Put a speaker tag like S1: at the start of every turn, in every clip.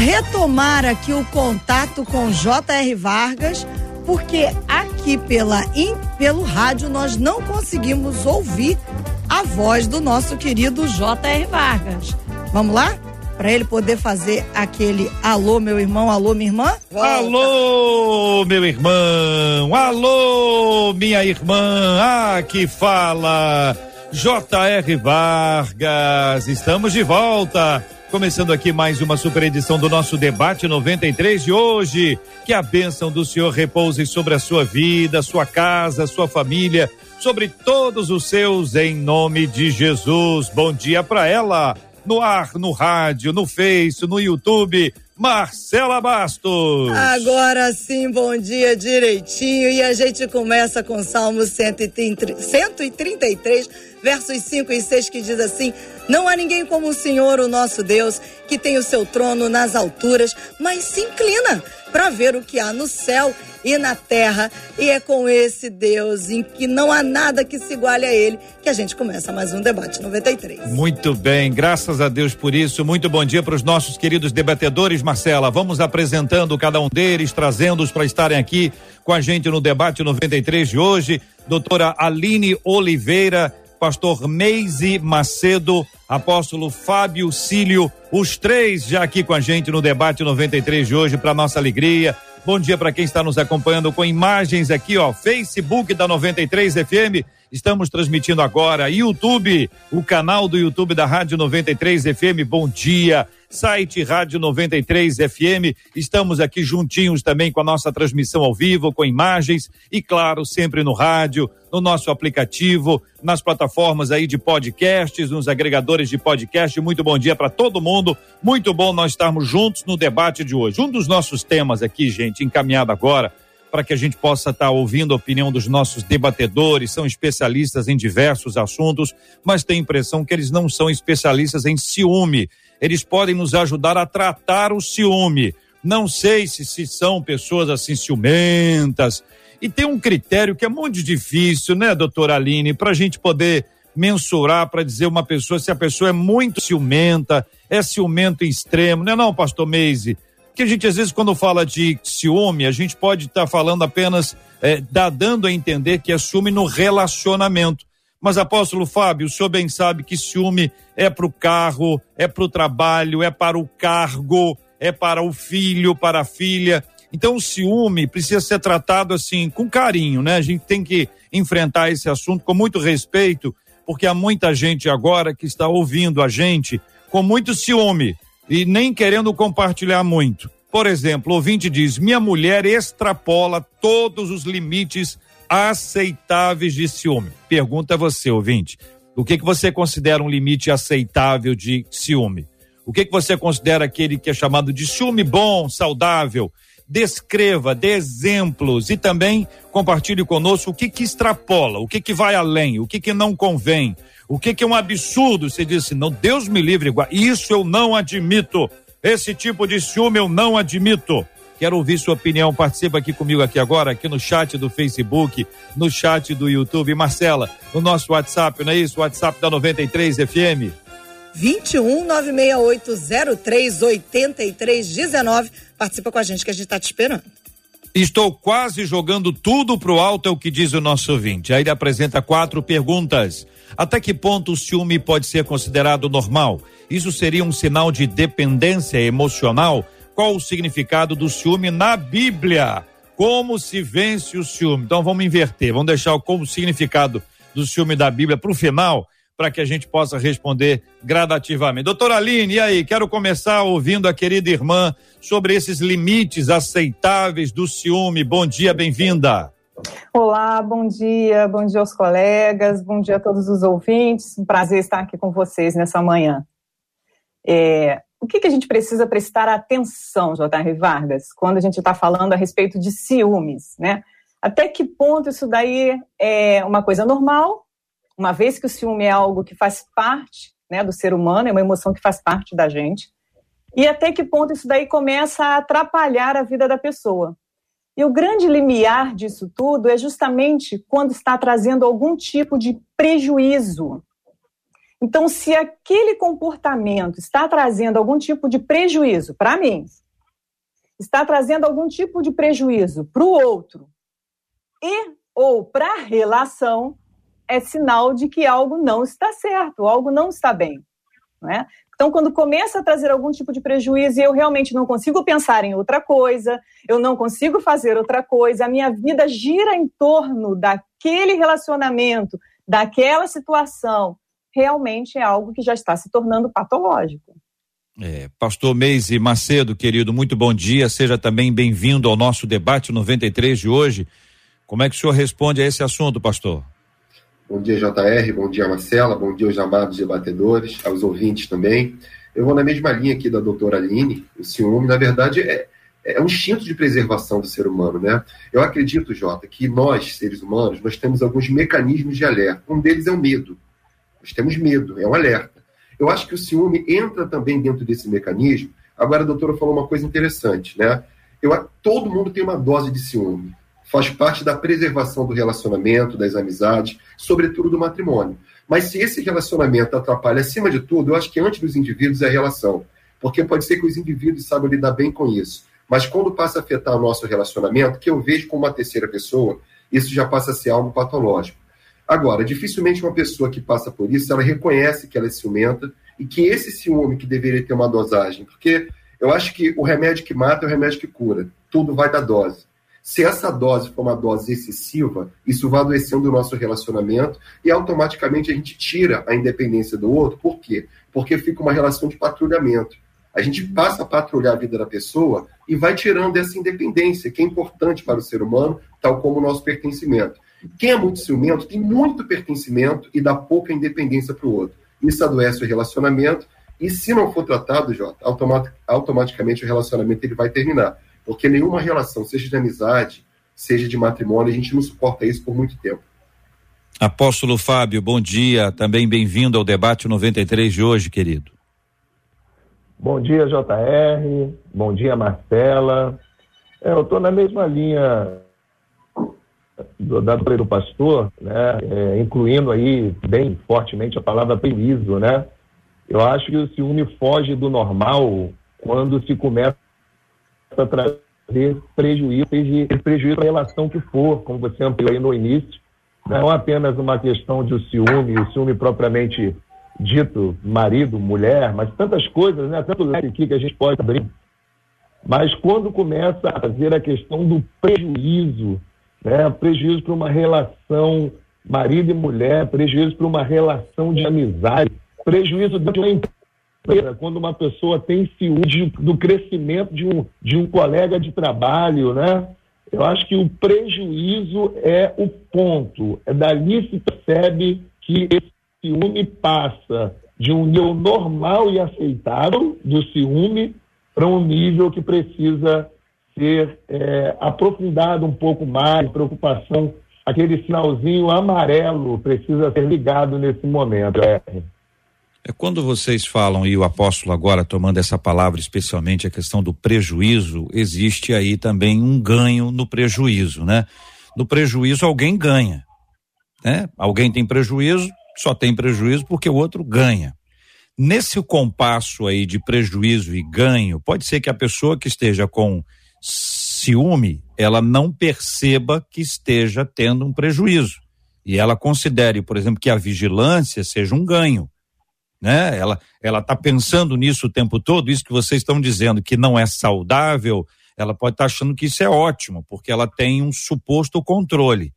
S1: Retomar aqui o contato com J.R. Vargas, porque aqui pela, in, pelo rádio nós não conseguimos ouvir a voz do nosso querido J.R. Vargas. Vamos lá? Para ele poder fazer aquele alô, meu irmão, alô, minha irmã?
S2: Alô, meu irmão, alô, minha irmã, ah, que fala J.R. Vargas, estamos de volta. Começando aqui mais uma super edição do nosso debate 93 de hoje. Que a bênção do Senhor repouse sobre a sua vida, sua casa, sua família, sobre todos os seus, em nome de Jesus. Bom dia para ela, no ar, no rádio, no Face, no YouTube. Marcela Bastos.
S1: Agora sim, bom dia direitinho. E a gente começa com Salmo 133, versos 5 e 6, que diz assim: Não há ninguém como o Senhor, o nosso Deus, que tem o seu trono nas alturas, mas se inclina para ver o que há no céu e na terra. E é com esse Deus em que não há nada que se iguale a ele que a gente começa mais um debate 93.
S2: Muito bem, graças a Deus por isso. Muito bom dia para os nossos queridos debatedores, Marcela. Vamos apresentando cada um deles, trazendo-os para estarem aqui com a gente no debate 93 de hoje. Doutora Aline Oliveira, pastor Meise Macedo, apóstolo Fábio Cílio, os três já aqui com a gente no debate 93 de hoje, para nossa alegria. Bom dia para quem está nos acompanhando com imagens aqui, ó, Facebook da 93 FM. Estamos transmitindo agora YouTube, o canal do YouTube da Rádio 93 FM. Bom dia site Rádio 93 FM. Estamos aqui juntinhos também com a nossa transmissão ao vivo, com imagens e, claro, sempre no rádio, no nosso aplicativo, nas plataformas aí de podcasts, nos agregadores de podcast. Muito bom dia para todo mundo. Muito bom nós estarmos juntos no debate de hoje. Um dos nossos temas aqui, gente, encaminhado agora para que a gente possa estar tá ouvindo a opinião dos nossos debatedores, são especialistas em diversos assuntos, mas tem a impressão que eles não são especialistas em ciúme eles podem nos ajudar a tratar o ciúme. Não sei se, se são pessoas assim ciumentas. E tem um critério que é muito difícil, né, doutora Aline, para a gente poder mensurar, para dizer uma pessoa se a pessoa é muito ciumenta, é ciumento extremo, não é não, pastor Meise? Porque a gente, às vezes, quando fala de ciúme, a gente pode estar tá falando apenas, é, dá, dando a entender que é ciúme no relacionamento. Mas, apóstolo Fábio, o senhor bem sabe que ciúme é para o carro, é para o trabalho, é para o cargo, é para o filho, para a filha. Então, o ciúme precisa ser tratado assim, com carinho, né? A gente tem que enfrentar esse assunto com muito respeito, porque há muita gente agora que está ouvindo a gente com muito ciúme e nem querendo compartilhar muito. Por exemplo, o ouvinte diz: minha mulher extrapola todos os limites aceitáveis de ciúme. Pergunta a você, ouvinte. O que, que você considera um limite aceitável de ciúme? O que, que você considera aquele que é chamado de ciúme bom, saudável? Descreva, dê exemplos e também compartilhe conosco o que que extrapola, o que que vai além, o que que não convém, o que que é um absurdo. Você disse, não, Deus me livre, isso eu não admito. Esse tipo de ciúme eu não admito. Quero ouvir sua opinião. Participa aqui comigo aqui agora, aqui no chat do Facebook, no chat do YouTube. Marcela, no nosso WhatsApp, não é isso? WhatsApp da 93 FM.
S1: 21 96803 8319. Participa com a gente que a gente está te esperando.
S2: Estou quase jogando tudo pro alto, é o que diz o nosso ouvinte. Aí ele apresenta quatro perguntas. Até que ponto o ciúme pode ser considerado normal? Isso seria um sinal de dependência emocional? qual o significado do ciúme na Bíblia. Como se vence o ciúme? Então vamos inverter, vamos deixar o como significado do ciúme da Bíblia para o final, para que a gente possa responder gradativamente. Doutora Aline, e aí? Quero começar ouvindo a querida irmã sobre esses limites aceitáveis do ciúme. Bom dia, bem-vinda.
S3: Olá, bom dia, bom dia aos colegas, bom dia a todos os ouvintes. Um prazer estar aqui com vocês nessa manhã. É, o que, que a gente precisa prestar atenção, J.R. Vargas, quando a gente está falando a respeito de ciúmes, né? Até que ponto isso daí é uma coisa normal, uma vez que o ciúme é algo que faz parte né, do ser humano, é uma emoção que faz parte da gente, e até que ponto isso daí começa a atrapalhar a vida da pessoa. E o grande limiar disso tudo é justamente quando está trazendo algum tipo de prejuízo. Então, se aquele comportamento está trazendo algum tipo de prejuízo para mim, está trazendo algum tipo de prejuízo para o outro e ou para a relação, é sinal de que algo não está certo, algo não está bem. Né? Então, quando começa a trazer algum tipo de prejuízo e eu realmente não consigo pensar em outra coisa, eu não consigo fazer outra coisa, a minha vida gira em torno daquele relacionamento, daquela situação, realmente é algo que já está se tornando patológico.
S2: É, Pastor Meise Macedo, querido, muito bom dia. Seja também bem-vindo ao nosso debate 93 de hoje. Como é que o senhor responde a esse assunto, pastor?
S4: Bom dia, JR. Bom dia, Marcela. Bom dia aos amados debatedores, aos ouvintes também. Eu vou na mesma linha aqui da doutora Aline. O ciúme, na verdade, é, é um instinto de preservação do ser humano, né? Eu acredito, Jota, que nós, seres humanos, nós temos alguns mecanismos de alerta. Um deles é o medo. Nós temos medo, é um alerta. Eu acho que o ciúme entra também dentro desse mecanismo. Agora, a doutora falou uma coisa interessante, né? Eu, todo mundo tem uma dose de ciúme faz parte da preservação do relacionamento, das amizades, sobretudo do matrimônio. Mas se esse relacionamento atrapalha, acima de tudo, eu acho que antes dos indivíduos é a relação. Porque pode ser que os indivíduos saibam lidar bem com isso. Mas quando passa a afetar o nosso relacionamento, que eu vejo como uma terceira pessoa, isso já passa a ser algo patológico. Agora, dificilmente uma pessoa que passa por isso, ela reconhece que ela é ciumenta e que esse ciúme que deveria ter uma dosagem, porque eu acho que o remédio que mata é o remédio que cura. Tudo vai da dose. Se essa dose for uma dose excessiva, isso vai adoecendo o nosso relacionamento e automaticamente a gente tira a independência do outro. Por quê? Porque fica uma relação de patrulhamento. A gente passa a patrulhar a vida da pessoa e vai tirando essa independência, que é importante para o ser humano, tal como o nosso pertencimento. Quem é muito ciumento tem muito pertencimento e dá pouca independência para o outro. Isso adoece o relacionamento e, se não for tratado, Jota, automaticamente o relacionamento ele vai terminar. Porque nenhuma relação, seja de amizade, seja de matrimônio, a gente não suporta isso por muito tempo.
S2: Apóstolo Fábio, bom dia. Também bem-vindo ao debate 93 de hoje, querido.
S5: Bom dia, JR. Bom dia, Marcela. É, eu estou na mesma linha do, da do pastor, né? É, incluindo aí bem fortemente a palavra prejuízo, né? Eu acho que o ciúme foge do normal quando se começa a trazer prejuízo, seja prejuízo para a relação que for, como você ampliou aí no início. Não apenas uma questão de ciúme, o ciúme propriamente dito, marido, mulher, mas tantas coisas, né? Tanto aqui que a gente pode abrir. Mas quando começa a fazer a questão do prejuízo, né? Prejuízo para uma relação marido e mulher, prejuízo para uma relação de amizade, prejuízo de uma empresa quando uma pessoa tem ciúme do crescimento de um, de um colega de trabalho, né? Eu acho que o prejuízo é o ponto. É dali se percebe que esse ciúme passa de um nível normal e aceitável do ciúme para um nível que precisa ser é, aprofundado um pouco mais, preocupação, aquele sinalzinho amarelo precisa ser ligado nesse momento. É.
S2: É quando vocês falam, e o apóstolo agora tomando essa palavra, especialmente a questão do prejuízo, existe aí também um ganho no prejuízo, né? No prejuízo alguém ganha, né? Alguém tem prejuízo, só tem prejuízo porque o outro ganha. Nesse compasso aí de prejuízo e ganho, pode ser que a pessoa que esteja com ciúme, ela não perceba que esteja tendo um prejuízo. E ela considere, por exemplo, que a vigilância seja um ganho né? Ela ela está pensando nisso o tempo todo, isso que vocês estão dizendo que não é saudável, ela pode estar tá achando que isso é ótimo, porque ela tem um suposto controle.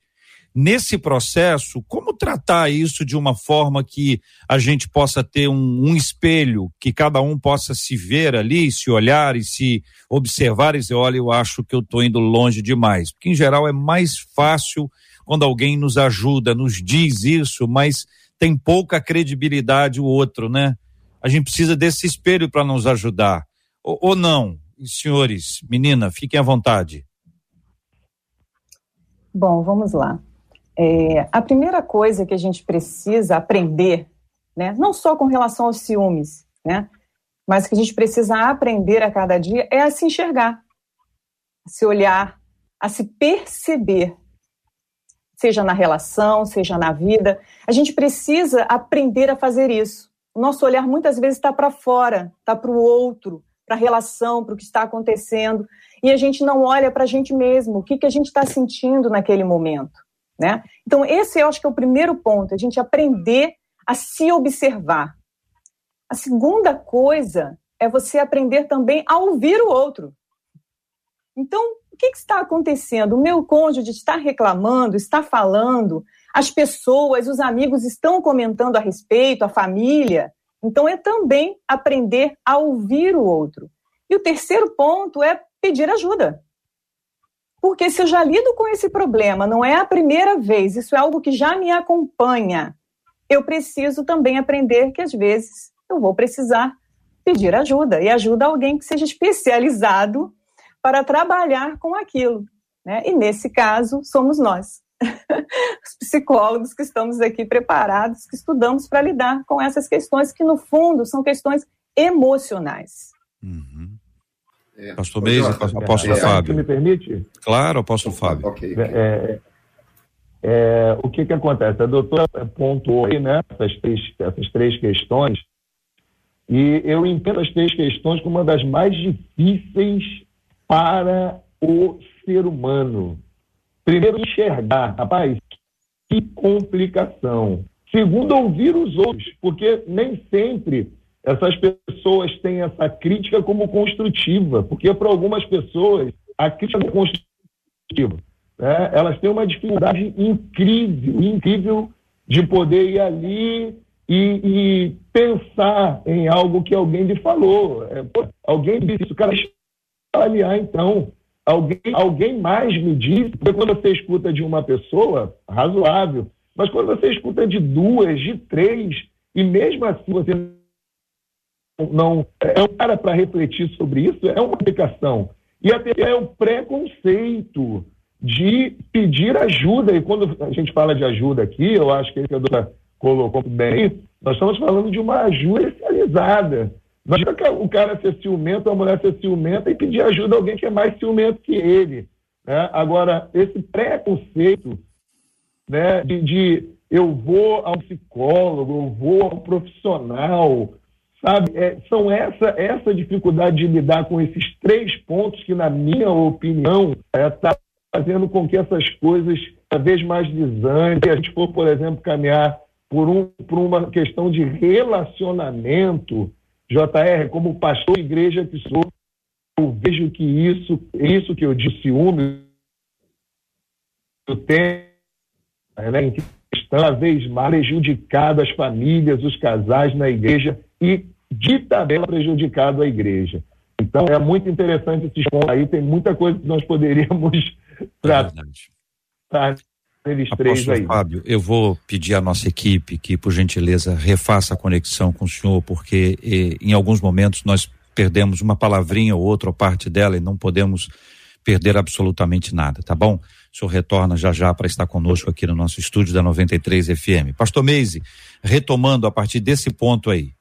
S2: Nesse processo, como tratar isso de uma forma que a gente possa ter um, um espelho, que cada um possa se ver ali, se olhar e se observar e dizer, olha, eu acho que eu estou indo longe demais. Porque, em geral, é mais fácil quando alguém nos ajuda, nos diz isso, mas tem pouca credibilidade o outro, né? A gente precisa desse espelho para nos ajudar. Ou, ou não, senhores, menina, fiquem à vontade.
S3: Bom, vamos lá. É, a primeira coisa que a gente precisa aprender, né, não só com relação aos ciúmes, né, mas que a gente precisa aprender a cada dia é a se enxergar, a se olhar, a se perceber, seja na relação, seja na vida. A gente precisa aprender a fazer isso. O nosso olhar muitas vezes está para fora, está para o outro, para a relação, para o que está acontecendo, e a gente não olha para a gente mesmo, o que, que a gente está sentindo naquele momento. Né? Então, esse eu acho que é o primeiro ponto, a gente aprender a se observar. A segunda coisa é você aprender também a ouvir o outro. Então, o que, que está acontecendo? O meu cônjuge está reclamando, está falando, as pessoas, os amigos estão comentando a respeito, a família. Então, é também aprender a ouvir o outro. E o terceiro ponto é pedir ajuda. Porque se eu já lido com esse problema, não é a primeira vez, isso é algo que já me acompanha, eu preciso também aprender que às vezes eu vou precisar pedir ajuda e ajuda alguém que seja especializado para trabalhar com aquilo. Né? E nesse caso, somos nós, os psicólogos que estamos aqui preparados, que estudamos para lidar com essas questões que, no fundo, são questões emocionais.
S2: Uhum. É, Pastor Meise, apóstolo
S5: é,
S2: Fábio.
S5: me permite?
S2: Claro, apóstolo Fábio.
S5: Okay, okay. É, é, o que que acontece? A doutora pontuou aí, né, essas três, essas três questões, e eu entendo as três questões como uma das mais difíceis para o ser humano. Primeiro, enxergar, rapaz, que complicação. Segundo, ouvir os outros, porque nem sempre essas pessoas têm essa crítica como construtiva, porque para algumas pessoas a crítica é construtiva. Né? Elas têm uma dificuldade incrível, incrível de poder ir ali e, e pensar em algo que alguém lhe falou. É, pô, alguém disse isso, cara, avaliar então. Alguém, alguém mais me disse, porque quando você escuta de uma pessoa, razoável, mas quando você escuta de duas, de três, e mesmo assim você não é um cara para refletir sobre isso, é uma aplicação. E até é o preconceito de pedir ajuda. E quando a gente fala de ajuda aqui, eu acho que a doutora colocou bem, nós estamos falando de uma ajuda especializada. Não adianta o cara ser ciumento, a mulher ser ciumenta e pedir ajuda a alguém que é mais ciumento que ele. Né? Agora, esse preconceito né, de, de eu vou ao psicólogo, eu vou ao profissional, Sabe, é, são essa, essa dificuldade de lidar com esses três pontos que, na minha opinião, está é, tá fazendo com que essas coisas cada vez mais desanem. Se a gente for, por exemplo, caminhar por, um, por uma questão de relacionamento, JR, como pastor de igreja que sou, eu vejo que isso, isso que eu disse, ciúme, tem, né, que cada vez mais prejudicado as famílias, os casais na igreja e de tabela prejudicado a igreja. Então é muito interessante esse pontos aí, tem muita coisa que nós poderíamos tratar
S2: eles três aí. Fábio, eu vou pedir à nossa equipe que, por gentileza, refaça a conexão com o senhor, porque eh, em alguns momentos nós perdemos uma palavrinha ou outra ou parte dela e não podemos perder absolutamente nada, tá bom? O senhor retorna já já para estar conosco aqui no nosso estúdio da 93 FM. Pastor Meise, retomando a partir desse ponto aí.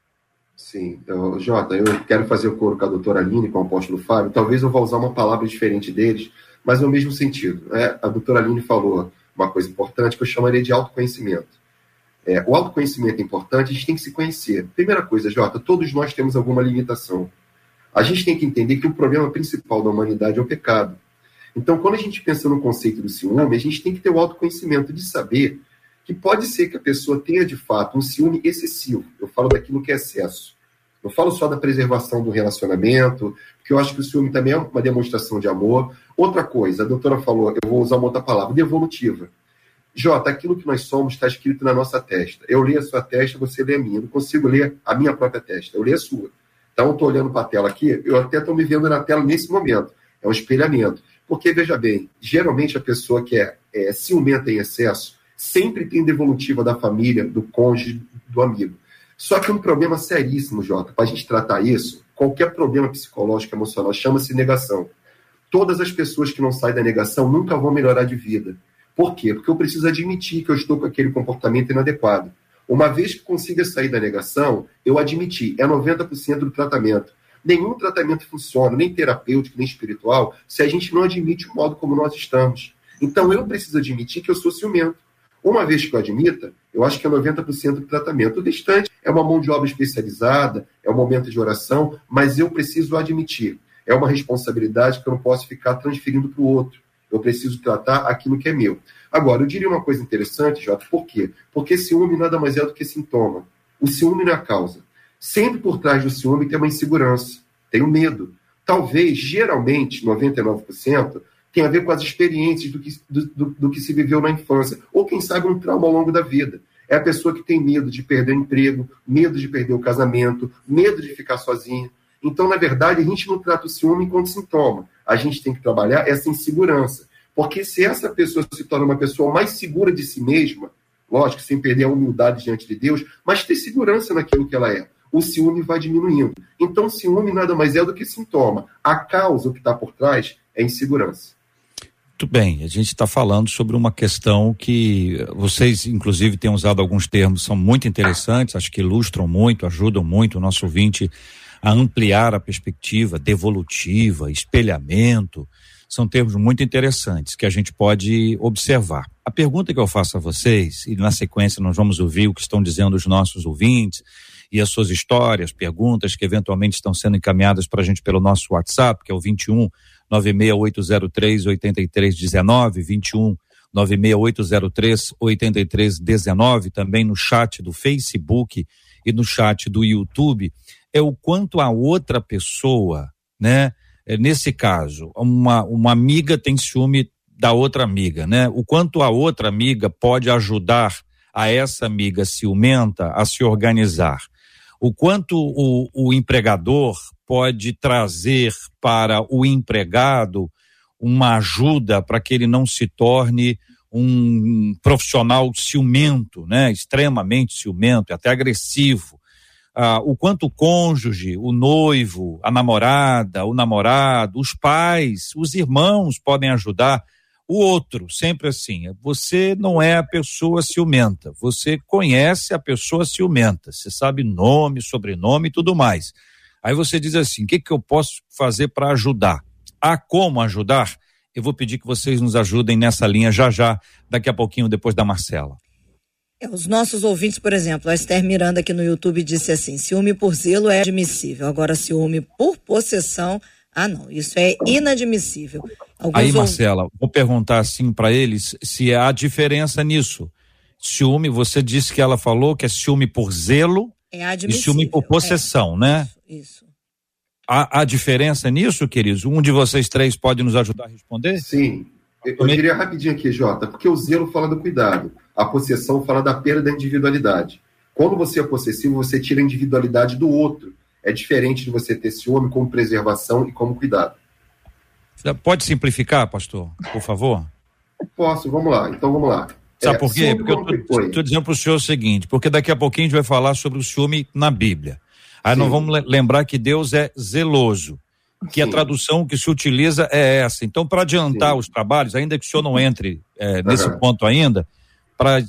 S4: Sim, então, Jota, eu quero fazer o coro com a doutora Aline, com o apóstolo Fábio. Talvez eu vá usar uma palavra diferente deles, mas no mesmo sentido. Né? A doutora Aline falou uma coisa importante que eu chamaria de autoconhecimento. É, o autoconhecimento é importante, a gente tem que se conhecer. Primeira coisa, Jota, todos nós temos alguma limitação. A gente tem que entender que o problema principal da humanidade é o pecado. Então, quando a gente pensa no conceito do ciúme, a gente tem que ter o autoconhecimento de saber que pode ser que a pessoa tenha de fato um ciúme excessivo. Eu falo daquilo que é excesso. Eu falo só da preservação do relacionamento, porque eu acho que o ciúme também é uma demonstração de amor. Outra coisa, a doutora falou, eu vou usar uma outra palavra, devolutiva. Jota, aquilo que nós somos está escrito na nossa testa. Eu leio a sua testa, você lê a minha. Eu não consigo ler a minha própria testa, eu leio a sua. Então, eu estou olhando para a tela aqui, eu até estou me vendo na tela nesse momento. É um espelhamento. Porque, veja bem, geralmente a pessoa que é, é ciumenta em excesso, sempre tem devolutiva da família, do cônjuge, do amigo. Só que um problema seríssimo, Jota, para a gente tratar isso, qualquer problema psicológico, emocional, chama-se negação. Todas as pessoas que não saem da negação nunca vão melhorar de vida. Por quê? Porque eu preciso admitir que eu estou com aquele comportamento inadequado. Uma vez que consiga sair da negação, eu admiti, é 90% do tratamento. Nenhum tratamento funciona, nem terapêutico, nem espiritual, se a gente não admite o modo como nós estamos. Então eu preciso admitir que eu sou ciumento. Uma vez que eu admita, eu acho que é 90% do tratamento. O restante é uma mão de obra especializada, é um momento de oração, mas eu preciso admitir. É uma responsabilidade que eu não posso ficar transferindo para o outro. Eu preciso tratar aquilo que é meu. Agora, eu diria uma coisa interessante, Jota, por quê? Porque ciúme nada mais é do que sintoma. O ciúme não é a causa. Sempre por trás do ciúme tem uma insegurança, tem um medo. Talvez, geralmente, 99%, tem a ver com as experiências do que, do, do, do, que se viveu na infância, ou quem sabe um trauma ao longo da vida. É a pessoa que tem medo de perder o emprego, medo de perder o casamento, medo de ficar sozinha. Então, na verdade, a gente não trata o ciúme enquanto sintoma. A gente tem que trabalhar essa insegurança. Porque se essa pessoa se torna uma pessoa mais segura de si mesma, lógico, sem perder a humildade diante de Deus, mas ter segurança naquilo que ela é, o ciúme vai diminuindo. Então, ciúme nada mais é do que sintoma. A causa, o que está por trás, é insegurança.
S2: Muito bem, a gente está falando sobre uma questão que vocês, inclusive, têm usado alguns termos, são muito interessantes, acho que ilustram muito, ajudam muito o nosso ouvinte a ampliar a perspectiva, devolutiva, espelhamento, são termos muito interessantes que a gente pode observar. A pergunta que eu faço a vocês, e na sequência nós vamos ouvir o que estão dizendo os nossos ouvintes e as suas histórias, perguntas que eventualmente estão sendo encaminhadas para a gente pelo nosso WhatsApp, que é o 21 96803 8319, 21 96803 8319, também no chat do Facebook e no chat do YouTube, é o quanto a outra pessoa, né? É, nesse caso, uma, uma amiga tem ciúme da outra amiga, né? O quanto a outra amiga pode ajudar a essa amiga ciumenta a se organizar. O quanto o, o empregador pode trazer para o empregado uma ajuda para que ele não se torne um profissional ciumento, né? Extremamente ciumento, até agressivo. Ah, o quanto o cônjuge, o noivo, a namorada, o namorado, os pais, os irmãos podem ajudar o outro, sempre assim. Você não é a pessoa ciumenta, você conhece a pessoa ciumenta, você sabe nome, sobrenome e tudo mais. Aí você diz assim: o que, que eu posso fazer para ajudar? Há como ajudar? Eu vou pedir que vocês nos ajudem nessa linha já já, daqui a pouquinho, depois da Marcela.
S1: É, os nossos ouvintes, por exemplo, a Esther Miranda aqui no YouTube disse assim: ciúme por zelo é admissível, agora ciúme por possessão, ah não, isso é inadmissível.
S2: Alguns Aí, Marcela, vou perguntar assim para eles se há diferença nisso. Ciúme, você disse que ela falou que é ciúme por zelo
S1: é
S2: e ciúme por possessão,
S1: é.
S2: né?
S1: Isso.
S2: Há, há diferença nisso, queridos? Um de vocês três pode nos ajudar a responder?
S4: Sim. Eu, eu diria rapidinho aqui, Jota, porque o zelo fala do cuidado, a possessão fala da perda da individualidade. Quando você é possessivo, você tira a individualidade do outro. É diferente de você ter ciúme como preservação e como cuidado.
S2: Pode simplificar, pastor, por favor?
S4: Posso, vamos lá. Então vamos lá.
S2: Sabe é, por quê? Porque eu estou dizendo para o senhor o seguinte, porque daqui a pouquinho a gente vai falar sobre o ciúme na Bíblia. Aí Sim. nós vamos lembrar que Deus é zeloso, que Sim. a tradução que se utiliza é essa. Então, para adiantar Sim. os trabalhos, ainda que o senhor não entre é, nesse uhum. ponto ainda, para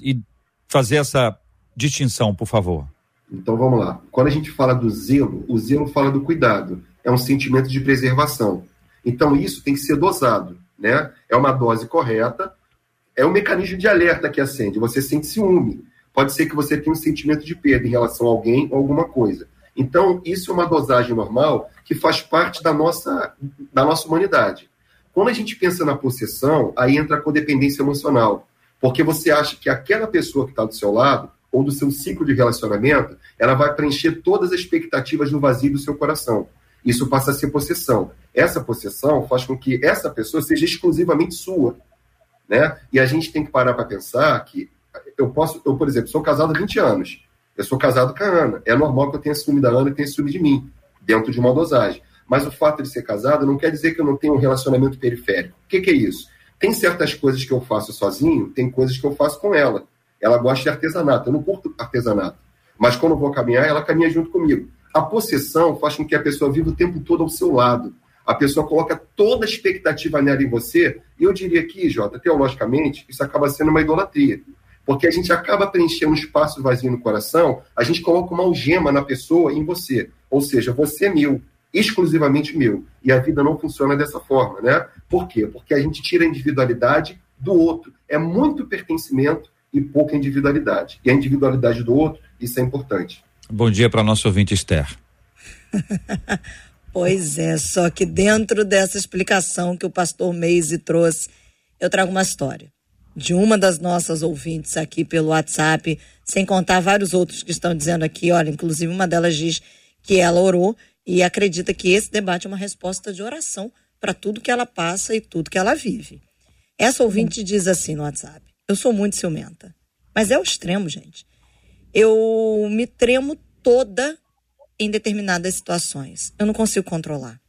S2: fazer essa distinção, por favor.
S4: Então vamos lá. Quando a gente fala do zelo, o zelo fala do cuidado. É um sentimento de preservação. Então isso tem que ser dosado, né? É uma dose correta. É um mecanismo de alerta que acende. Você sente ciúme. Pode ser que você tenha um sentimento de perda em relação a alguém ou alguma coisa. Então, isso é uma dosagem normal que faz parte da nossa, da nossa humanidade. Quando a gente pensa na possessão, aí entra a codependência emocional. Porque você acha que aquela pessoa que está do seu lado, ou do seu ciclo de relacionamento, ela vai preencher todas as expectativas do vazio do seu coração. Isso passa a ser possessão. Essa possessão faz com que essa pessoa seja exclusivamente sua. Né? E a gente tem que parar para pensar que eu posso, eu, por exemplo, sou casado há 20 anos. Eu sou casado com a Ana. É normal que eu tenha ciúme da Ana e tenha ciúme de mim, dentro de uma dosagem. Mas o fato de ser casado não quer dizer que eu não tenho um relacionamento periférico. O que, que é isso? Tem certas coisas que eu faço sozinho, tem coisas que eu faço com ela. Ela gosta de artesanato, eu não curto artesanato. Mas quando eu vou caminhar, ela caminha junto comigo. A possessão faz com que a pessoa viva o tempo todo ao seu lado. A pessoa coloca toda a expectativa nela em você. E eu diria aqui, Jota, teologicamente, isso acaba sendo uma idolatria. Porque a gente acaba preenchendo um espaço vazio no coração, a gente coloca uma algema na pessoa em você. Ou seja, você é meu, exclusivamente meu. E a vida não funciona dessa forma, né? Por quê? Porque a gente tira a individualidade do outro. É muito pertencimento e pouca individualidade. E a individualidade do outro, isso é importante.
S2: Bom dia para nosso ouvinte Esther.
S1: pois é, só que dentro dessa explicação que o pastor Meise trouxe, eu trago uma história de uma das nossas ouvintes aqui pelo WhatsApp, sem contar vários outros que estão dizendo aqui, olha, inclusive uma delas diz que ela orou e acredita que esse debate é uma resposta de oração para tudo que ela passa e tudo que ela vive. Essa ouvinte diz assim no WhatsApp: Eu sou muito ciumenta, mas é o extremo, gente. Eu me tremo toda em determinadas situações. Eu não consigo controlar.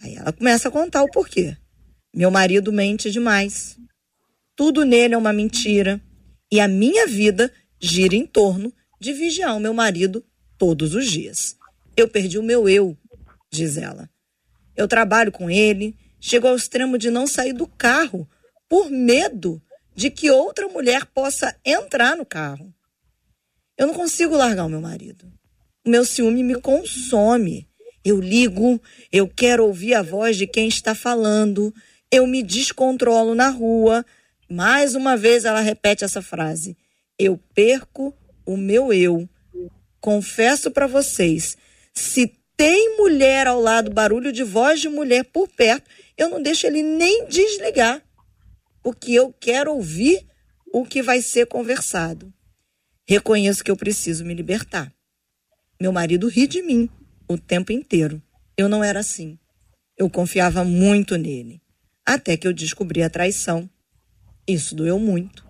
S1: Aí ela começa a contar o porquê. Meu marido mente demais. Tudo nele é uma mentira. E a minha vida gira em torno de vigiar o meu marido todos os dias. Eu perdi o meu eu, diz ela. Eu trabalho com ele, chego ao extremo de não sair do carro por medo de que outra mulher possa entrar no carro. Eu não consigo largar o meu marido. O meu ciúme me consome. Eu ligo, eu quero ouvir a voz de quem está falando, eu me descontrolo na rua. Mais uma vez ela repete essa frase: Eu perco o meu eu. Confesso para vocês, se tem mulher ao lado, barulho de voz de mulher por perto, eu não deixo ele nem desligar, porque eu quero ouvir o que vai ser conversado. Reconheço que eu preciso me libertar. Meu marido ri de mim o tempo inteiro. Eu não era assim. Eu confiava muito nele. Até que eu descobri a traição. Isso doeu muito.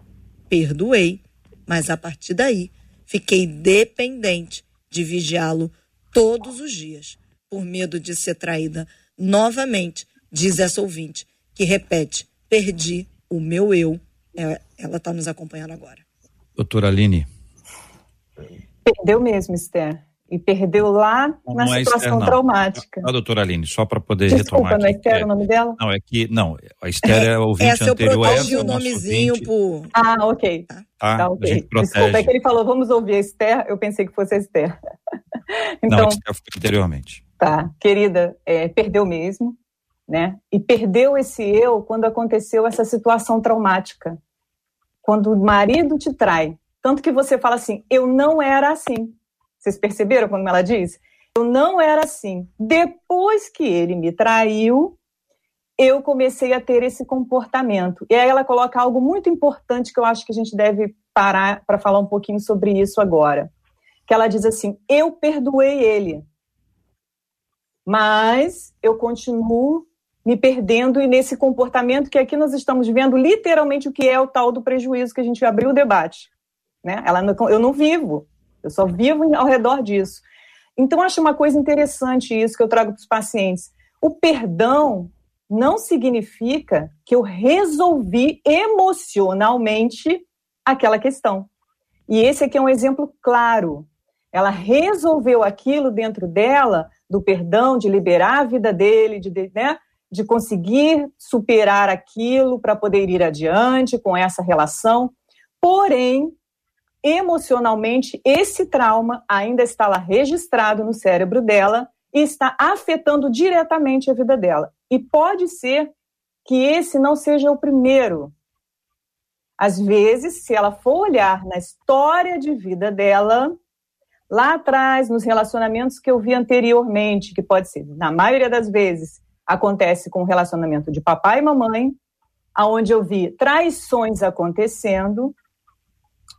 S1: Perdoei. Mas a partir daí, fiquei dependente de vigiá-lo todos os dias, por medo de ser traída novamente, diz essa ouvinte, que repete: perdi o meu eu. É, ela está nos acompanhando agora.
S2: Doutora Aline.
S3: Perdeu mesmo, Esther. E perdeu lá não, na não é situação Esther, traumática.
S2: Não, doutora Aline, só para poder
S3: Desculpa,
S2: retomar.
S3: Desculpa, não é Esther é, o nome dela?
S2: Não, é que. Não, a Esther é, a ouvinte Essa anterior.
S1: Essa eu o nomezinho por.
S3: Ah, ok. Tá, tá ok. Desculpa, é que ele falou, vamos ouvir a Esther, eu pensei que fosse a Esther.
S2: então, não, a Esther foi anteriormente.
S3: Tá, querida, é, perdeu mesmo, né? E perdeu esse eu quando aconteceu essa situação traumática. Quando o marido te trai. Tanto que você fala assim, eu não era assim. Vocês perceberam quando ela diz? Eu não era assim. Depois que ele me traiu, eu comecei a ter esse comportamento. E aí ela coloca algo muito importante que eu acho que a gente deve parar para falar um pouquinho sobre isso agora. Que ela diz assim: Eu perdoei ele, mas eu continuo me perdendo e nesse comportamento que aqui nós estamos vendo literalmente o que é o tal do prejuízo que a gente abriu o debate. Né? Ela, eu não vivo, eu só vivo ao redor disso. Então, acho uma coisa interessante isso que eu trago para os pacientes. O perdão não significa que eu resolvi emocionalmente aquela questão. E esse aqui é um exemplo claro. Ela resolveu aquilo dentro dela, do perdão, de liberar a vida dele, de, né, de conseguir superar aquilo para poder ir adiante com essa relação. Porém, emocionalmente, esse trauma ainda está lá registrado no cérebro dela e está afetando diretamente a vida dela. E pode ser que esse não seja o primeiro. Às vezes, se ela for olhar na história de vida dela, lá atrás, nos relacionamentos que eu vi anteriormente, que pode ser, na maioria das vezes, acontece com o relacionamento de papai e mamãe, aonde eu vi traições acontecendo,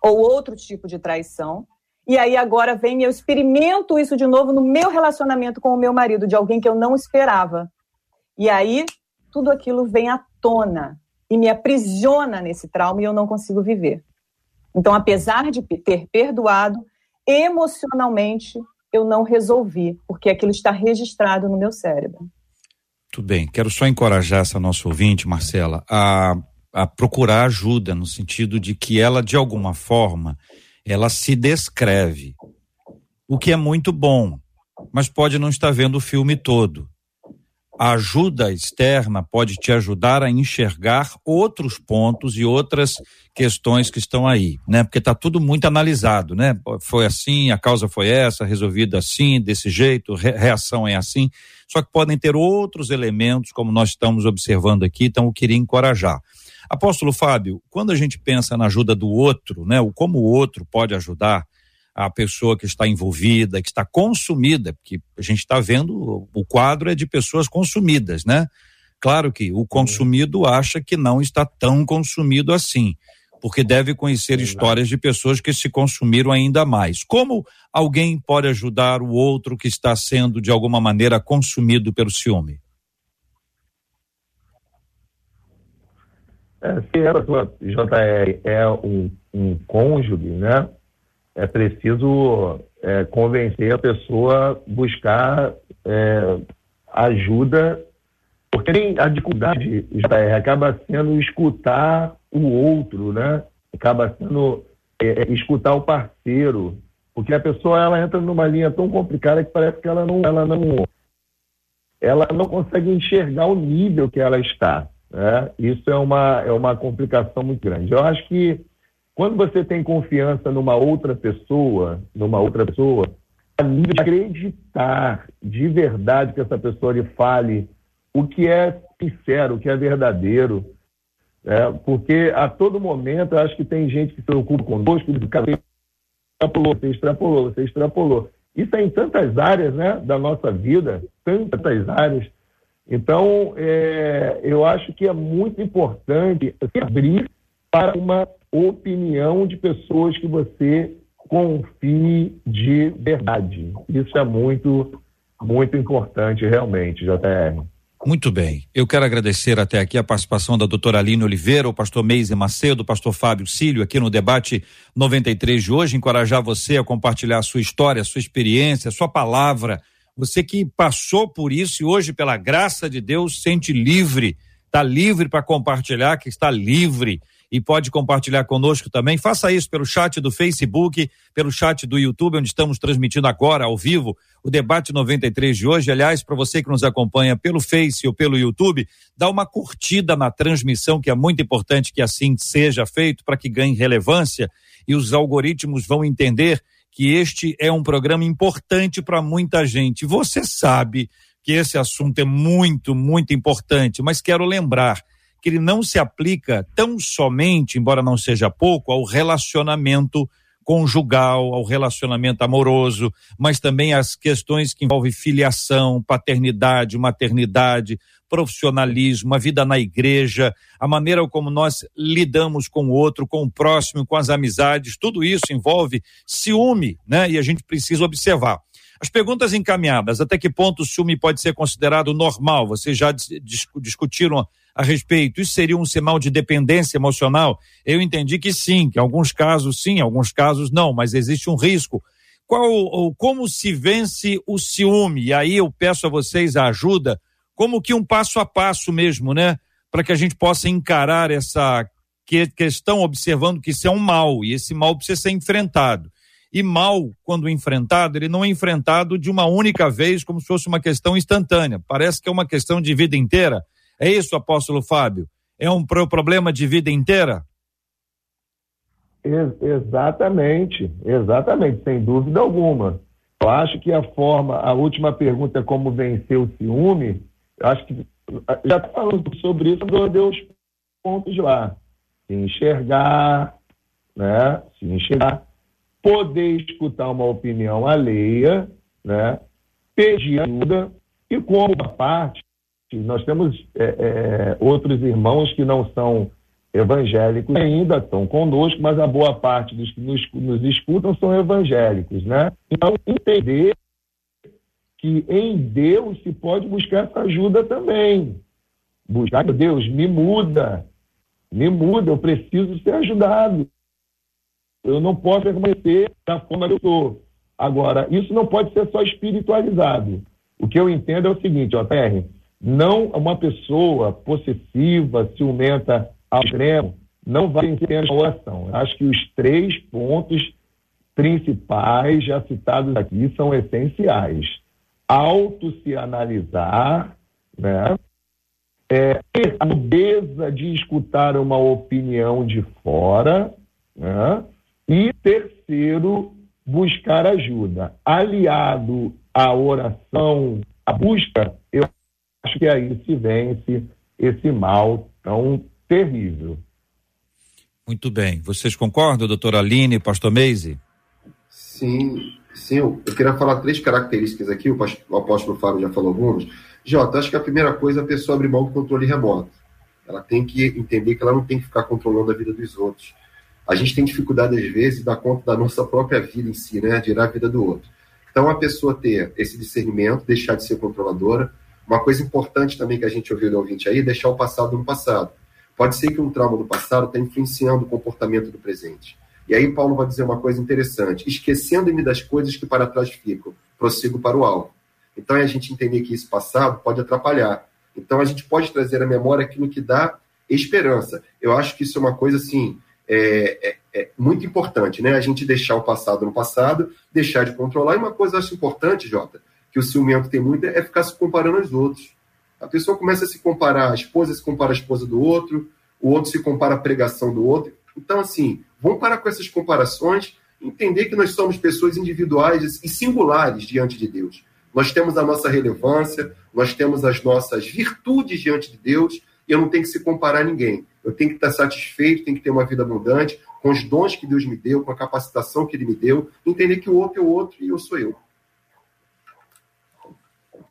S3: ou outro tipo de traição. E aí agora vem eu experimento isso de novo no meu relacionamento com o meu marido, de alguém que eu não esperava. E aí tudo aquilo vem à tona e me aprisiona nesse trauma e eu não consigo viver. Então, apesar de ter perdoado, emocionalmente eu não resolvi, porque aquilo está registrado no meu cérebro.
S2: Tudo bem. Quero só encorajar essa nossa ouvinte, Marcela, a a procurar ajuda no sentido de que ela de alguma forma ela se descreve. O que é muito bom, mas pode não estar vendo o filme todo. A ajuda externa pode te ajudar a enxergar outros pontos e outras questões que estão aí, né? Porque está tudo muito analisado, né? Foi assim, a causa foi essa, resolvida assim, desse jeito, reação é assim. Só que podem ter outros elementos, como nós estamos observando aqui, então eu queria encorajar. Apóstolo Fábio, quando a gente pensa na ajuda do outro, né? O como o outro pode ajudar, a pessoa que está envolvida, que está consumida, porque a gente está vendo o quadro é de pessoas consumidas, né? Claro que o consumido acha que não está tão consumido assim, porque deve conhecer histórias de pessoas que se consumiram ainda mais. Como alguém pode ajudar o outro que está sendo de alguma maneira consumido pelo ciúme?
S5: É, se a pessoa JR é um, um cônjuge, né? É preciso é, convencer a pessoa buscar é, ajuda, porque a dificuldade acaba sendo escutar o outro, né? Acaba sendo é, é, escutar o parceiro, porque a pessoa ela entra numa linha tão complicada que parece que ela não, ela não, ela não consegue enxergar o nível que ela está. Né? Isso é uma, é uma complicação muito grande. Eu acho que quando você tem confiança numa outra pessoa, numa outra pessoa, a de acreditar de verdade que essa pessoa lhe fale o que é sincero, o que é verdadeiro. Né? Porque a todo momento eu acho que tem gente que se preocupa conosco e cara, você extrapolou, você extrapolou, você extrapolou. Isso é em tantas áreas né, da nossa vida, tantas áreas. Então, é, eu acho que é muito importante se abrir para uma opinião de pessoas que você confie de verdade. Isso é muito, muito importante realmente, JR.
S2: Muito bem. Eu quero agradecer até aqui a participação da doutora Aline Oliveira, o pastor Meise Macedo, o pastor Fábio Cílio, aqui no debate 93 de hoje. Encorajar você a compartilhar a sua história, a sua experiência, a sua palavra. Você que passou por isso e hoje, pela graça de Deus, sente livre, está livre para compartilhar, que está livre e pode compartilhar conosco também. Faça isso pelo chat do Facebook, pelo chat do YouTube, onde estamos transmitindo agora, ao vivo, o debate 93 de hoje. Aliás, para você que nos acompanha pelo Face ou pelo YouTube, dá uma curtida na transmissão, que é muito importante que assim seja feito para que ganhe relevância e os algoritmos vão entender que este é um programa importante para muita gente. Você sabe que esse assunto é muito, muito importante, mas quero lembrar que ele não se aplica tão somente, embora não seja pouco, ao relacionamento conjugal, ao relacionamento amoroso, mas também às questões que envolvem filiação, paternidade, maternidade, profissionalismo, a vida na igreja, a maneira como nós lidamos com o outro, com o próximo, com as amizades, tudo isso envolve ciúme, né? E a gente precisa observar. As perguntas encaminhadas, até que ponto o ciúme pode ser considerado normal? Vocês já discutiram a respeito. Isso seria um sinal de dependência emocional? Eu entendi que sim, que em alguns casos sim, em alguns casos não, mas existe um risco. Qual ou como se vence o ciúme? E aí eu peço a vocês a ajuda, como que um passo a passo mesmo, né? Para que a gente possa encarar essa questão observando que isso é um mal e esse mal precisa ser enfrentado. E mal, quando enfrentado, ele não é enfrentado de uma única vez, como se fosse uma questão instantânea. Parece que é uma questão de vida inteira. É isso, apóstolo Fábio? É um problema de vida inteira?
S5: Ex exatamente, exatamente, sem dúvida alguma. Eu acho que a forma, a última pergunta como vencer o ciúme. Acho que já falando sobre isso, eu dei os pontos lá. Se enxergar, né? Se enxergar, poder escutar uma opinião alheia, né? Pedir ajuda e como parte nós temos é, é, outros irmãos que não são evangélicos ainda estão conosco, mas a boa parte dos que nos, nos escutam são evangélicos, né? Então, entender que em Deus se pode buscar essa ajuda também. Buscar, Deus, me muda, me muda, eu preciso ser ajudado. Eu não posso permanecer da forma que eu estou. Agora, isso não pode ser só espiritualizado. O que eu entendo é o seguinte, ó, não uma pessoa possessiva, ciumenta ao extremo, não vai vencer a oração. Acho que os três pontos principais, já citados aqui, são essenciais. Auto se analisar, né? É, a mudeza de escutar uma opinião de fora, né? E terceiro, buscar ajuda. Aliado à oração, à busca, eu acho que aí se vence esse mal tão terrível.
S2: Muito bem. Vocês concordam, doutora Aline, pastor Meise?
S4: Sim, sim. Eu queria falar três características aqui, o, o apóstolo Fábio já falou algumas. Jota, acho que a primeira coisa é a pessoa abrir mão do controle remoto. Ela tem que entender que ela não tem que ficar controlando a vida dos outros. A gente tem dificuldade, às vezes, dar conta da nossa própria vida em si, né? Ir a vida do outro. Então, a pessoa ter esse discernimento, deixar de ser controladora. Uma coisa importante também que a gente ouviu do ouvinte aí, deixar o passado no passado. Pode ser que um trauma do passado está influenciando o comportamento do presente. E aí Paulo vai dizer uma coisa interessante: esquecendo-me das coisas que para trás ficam, prossigo para o alvo. Então é a gente entender que esse passado pode atrapalhar. Então a gente pode trazer à memória aquilo que dá esperança. Eu acho que isso é uma coisa assim é, é, é, muito importante, né? A gente deixar o passado no passado, deixar de controlar. E uma coisa eu acho importante, Jota, que o ciumento tem muito é ficar se comparando aos outros. A pessoa começa a se comparar, a esposa se compara à esposa do outro, o outro se compara à pregação do outro. Então, assim, vamos parar com essas comparações, entender que nós somos pessoas individuais e singulares diante de Deus. Nós temos a nossa relevância, nós temos as nossas virtudes diante de Deus, e eu não tenho que se comparar a ninguém. Eu tenho que estar satisfeito, tenho que ter uma vida abundante, com os dons que Deus me deu, com a capacitação que Ele me deu, entender que o outro é o outro e eu sou eu.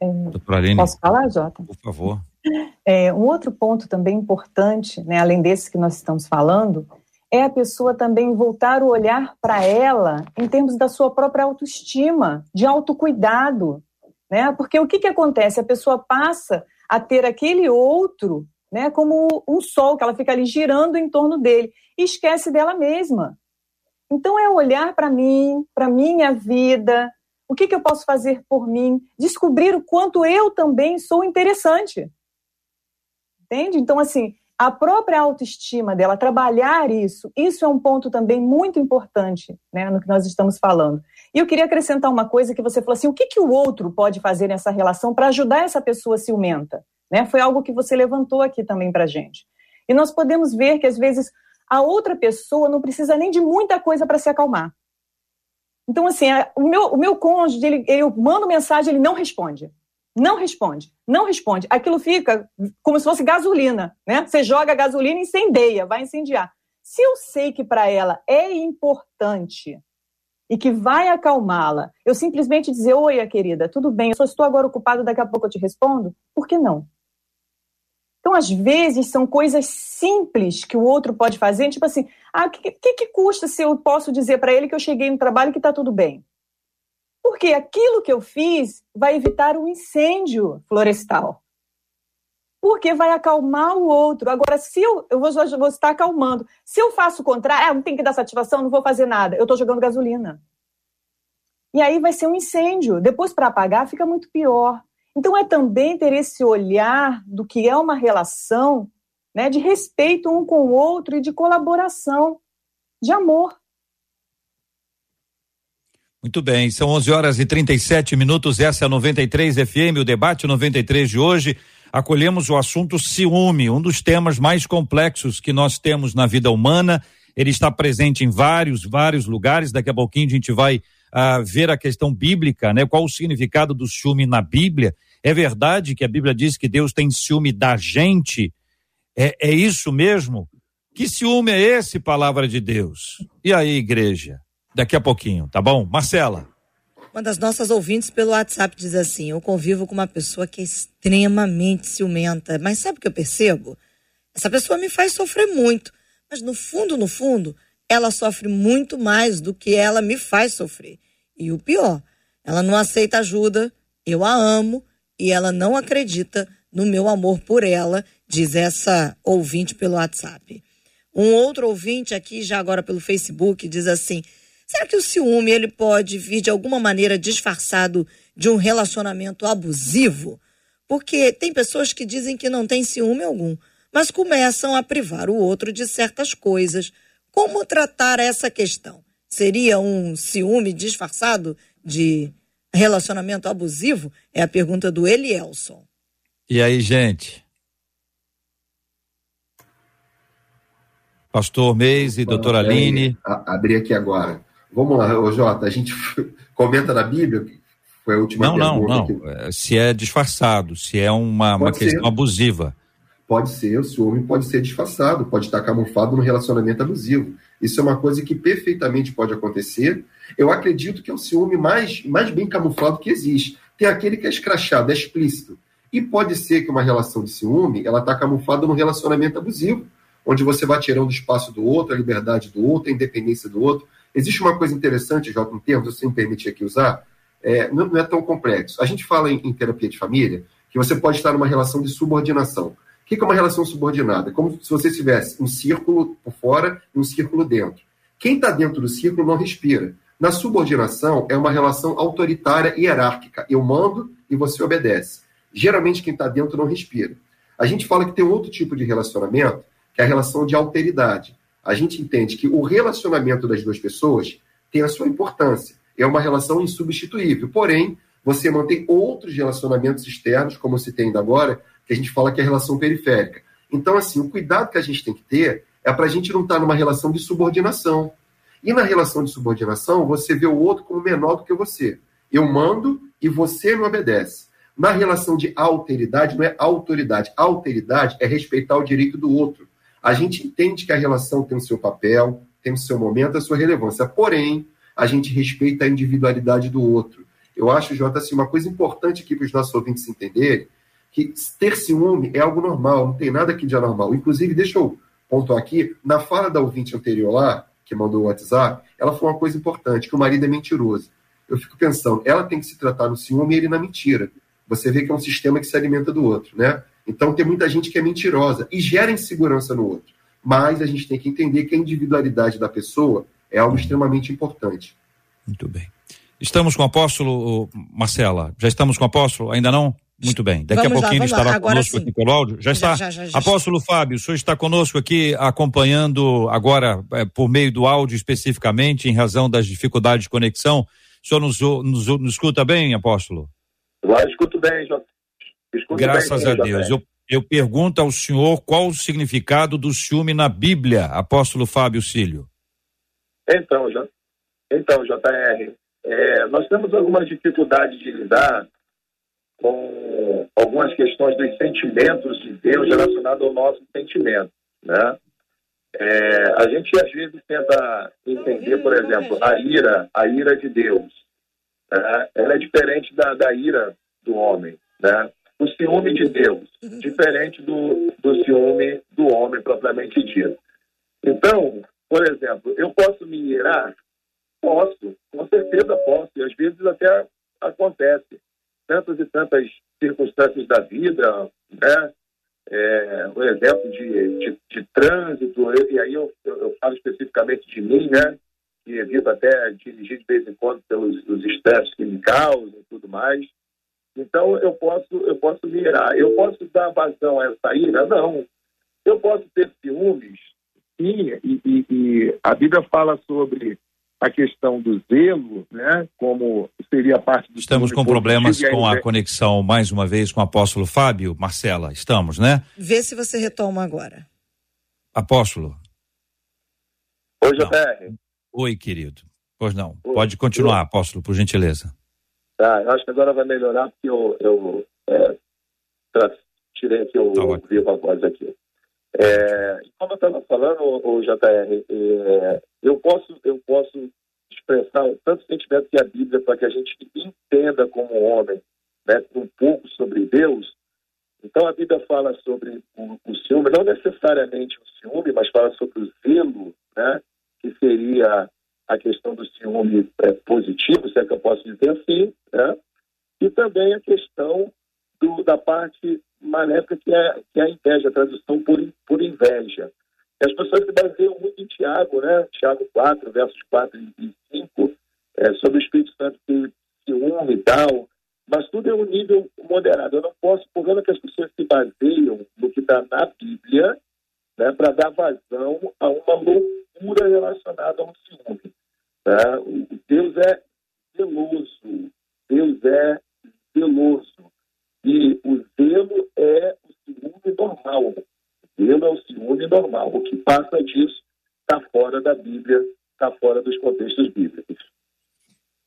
S3: É, posso falar, Jota?
S2: Por favor.
S3: É, um outro ponto também importante, né, além desse que nós estamos falando, é a pessoa também voltar o olhar para ela em termos da sua própria autoestima, de autocuidado. Né? Porque o que, que acontece? A pessoa passa a ter aquele outro né, como um sol, que ela fica ali girando em torno dele, e esquece dela mesma. Então é olhar para mim, para minha vida, o que, que eu posso fazer por mim? Descobrir o quanto eu também sou interessante. Entende? Então, assim, a própria autoestima dela, trabalhar isso, isso é um ponto também muito importante né, no que nós estamos falando. E eu queria acrescentar uma coisa que você falou assim: o que, que o outro pode fazer nessa relação para ajudar essa pessoa ciumenta? Né? Foi algo que você levantou aqui também para gente. E nós podemos ver que às vezes a outra pessoa não precisa nem de muita coisa para se acalmar. Então, assim, o meu, o meu cônjuge, ele, eu mando mensagem, ele não responde. Não responde, não responde. Aquilo fica como se fosse gasolina, né? Você joga gasolina e incendeia, vai incendiar. Se eu sei que para ela é importante e que vai acalmá-la, eu simplesmente dizer: Oi, querida, tudo bem, eu só estou agora ocupado, daqui a pouco eu te respondo. Por que não? Então, às vezes, são coisas simples que o outro pode fazer, tipo assim, ah, o que, que, que, custa se eu posso dizer para ele que eu cheguei no trabalho e que está tudo bem? Porque aquilo que eu fiz vai evitar um incêndio florestal. Porque vai acalmar o outro. Agora, se eu, eu vou, vou estar acalmando, se eu faço o contrário, ah, não tem que dar satisfação, não vou fazer nada, eu estou jogando gasolina. E aí vai ser um incêndio. Depois, para apagar, fica muito pior. Então, é também ter esse olhar do que é uma relação né, de respeito um com o outro e de colaboração, de amor.
S2: Muito bem, são 11 horas e 37 minutos. Essa é a 93 FM, o debate 93 de hoje. Acolhemos o assunto ciúme, um dos temas mais complexos que nós temos na vida humana. Ele está presente em vários, vários lugares. Daqui a pouquinho a gente vai a ver a questão bíblica, né? Qual o significado do ciúme na Bíblia? É verdade que a Bíblia diz que Deus tem ciúme da gente? É, é isso mesmo? Que ciúme é esse, palavra de Deus? E aí, igreja? Daqui a pouquinho, tá bom? Marcela.
S1: Uma das nossas ouvintes pelo WhatsApp diz assim: Eu convivo com uma pessoa que é extremamente ciumenta, mas sabe o que eu percebo? Essa pessoa me faz sofrer muito, mas no fundo, no fundo, ela sofre muito mais do que ela me faz sofrer. E o pior, ela não aceita ajuda, eu a amo e ela não acredita no meu amor por ela, diz essa ouvinte pelo WhatsApp. Um outro ouvinte aqui, já agora pelo Facebook, diz assim: será que o ciúme ele pode vir de alguma maneira disfarçado de um relacionamento abusivo? Porque tem pessoas que dizem que não tem ciúme algum, mas começam a privar o outro de certas coisas como tratar essa questão? seria um ciúme disfarçado de relacionamento abusivo? É a pergunta do Elielson.
S2: E aí, gente? Pastor Meis e doutora Aline.
S4: Abri aqui agora. Vamos lá, ô Jota, a gente comenta na Bíblia, foi a última
S2: não, pergunta. Não, não, não. É, se é disfarçado, se é uma, uma questão abusiva.
S4: Pode ser, o ciúme pode ser disfarçado, pode estar camuflado no relacionamento abusivo. Isso é uma coisa que perfeitamente pode acontecer. Eu acredito que é o ciúme mais, mais bem camuflado que existe. Tem aquele que é escrachado, é explícito. E pode ser que uma relação de ciúme ela está camuflada no relacionamento abusivo, onde você vai tirando o espaço do outro, a liberdade do outro, a independência do outro. Existe uma coisa interessante, Jota, em termos, você me permite aqui usar, é, não, não, é tão complexo. A gente fala em, em, terapia de família que você pode estar numa relação de subordinação. O que é uma relação subordinada? É como se você tivesse um círculo por fora e um círculo dentro. Quem está dentro do círculo não respira. Na subordinação, é uma relação autoritária e hierárquica. Eu mando e você obedece. Geralmente, quem está dentro não respira. A gente fala que tem outro tipo de relacionamento, que é a relação de alteridade. A gente entende que o relacionamento das duas pessoas tem a sua importância. É uma relação insubstituível. Porém, você mantém outros relacionamentos externos, como se tem ainda agora, que a gente fala que é a relação periférica. Então, assim, o cuidado que a gente tem que ter é para a gente não estar tá numa relação de subordinação. E na relação de subordinação, você vê o outro como menor do que você. Eu mando e você me obedece. Na relação de alteridade, não é autoridade. Alteridade é respeitar o direito do outro. A gente entende que a relação tem o seu papel, tem o seu momento, a sua relevância. Porém, a gente respeita a individualidade do outro. Eu acho, Jota, assim, uma coisa importante aqui para os nossos ouvintes entenderem, que ter ciúme é algo normal, não tem nada aqui de anormal. Inclusive, deixa eu pontuar aqui, na fala da ouvinte anterior lá, que mandou o WhatsApp, ela falou uma coisa importante, que o marido é mentiroso. Eu fico pensando, ela tem que se tratar no ciúme e ele na mentira. Você vê que é um sistema que se alimenta do outro, né? Então tem muita gente que é mentirosa e gera insegurança no outro. Mas a gente tem que entender que a individualidade da pessoa é algo extremamente importante.
S2: Muito bem. Estamos com o apóstolo, Marcela? Já estamos com o apóstolo? Ainda não? Muito bem. Daqui vamos a pouquinho lá, ele estará conosco sim. aqui pelo áudio. Já está? Já, já, já, apóstolo Fábio, o senhor está conosco aqui acompanhando agora é, por meio do áudio especificamente, em razão das dificuldades de conexão. O senhor nos, nos, nos escuta bem, apóstolo?
S6: Eu escuto bem, Jota.
S2: Graças bem, a Deus. Eu, eu pergunto ao senhor qual o significado do ciúme na Bíblia, apóstolo Fábio Cílio.
S6: Então, J... então JR, é, nós temos algumas dificuldades de lidar com algumas questões dos sentimentos de Deus relacionados ao nosso sentimento, né? É, a gente às vezes tenta entender, por exemplo, a ira, a ira de Deus. Né? Ela é diferente da, da ira do homem, né? O ciúme de Deus, diferente do, do ciúme do homem propriamente dito. Então, por exemplo, eu posso me irar? Posso, com certeza posso, e às vezes até acontece. Tantas e tantas circunstâncias da vida, né? É, um exemplo de, de, de trânsito, e aí eu, eu, falo especificamente de mim, né? Que evito até dirigir de vez em quando pelos estresses que me causam e tudo mais. Então eu posso, eu posso virar. Eu posso dar vazão a essa ira? Não. Eu posso ter ciúmes Sim, e, e, e a Bíblia fala sobre a questão do zelo, né, como seria parte do
S2: Estamos com problemas com a conexão mais uma vez com o apóstolo Fábio, Marcela, estamos, né?
S1: Vê se você retoma agora.
S2: Apóstolo.
S6: Oi, JR.
S2: Oi, querido. Pois não. Oi. Pode continuar, Oi. apóstolo, por gentileza.
S6: Tá, eu acho que agora vai melhorar porque eu, eu é, tirei aqui o tá vivo a voz aqui. É, como eu estava falando, o, JR, é, eu posso eu posso expressar tanto sentimento que a Bíblia para que a gente entenda como homem, né, um pouco sobre Deus. Então a Bíblia fala sobre o, o ciúme, não necessariamente o ciúme, mas fala sobre o zelo, né, que seria a questão do ciúme é, positivo, se é que eu posso dizer assim, né, e também a questão do, da parte maléfica que é, que é a inveja, a tradução por, por inveja. E as pessoas se baseiam muito em Tiago, né? Tiago 4, versos 4 e 5, é, sobre o Espírito Santo que ciúme e tal, mas tudo é um nível moderado. Eu não posso, por que as pessoas se baseiam no que está na Bíblia, né, para dar vazão a uma loucura relacionada ao ciúme. Né? Deus é zeloso, Deus é zeloso. E o zelo é o ciúme normal. O zelo é o ciúme normal. O que passa disso está fora da Bíblia, está fora dos contextos bíblicos.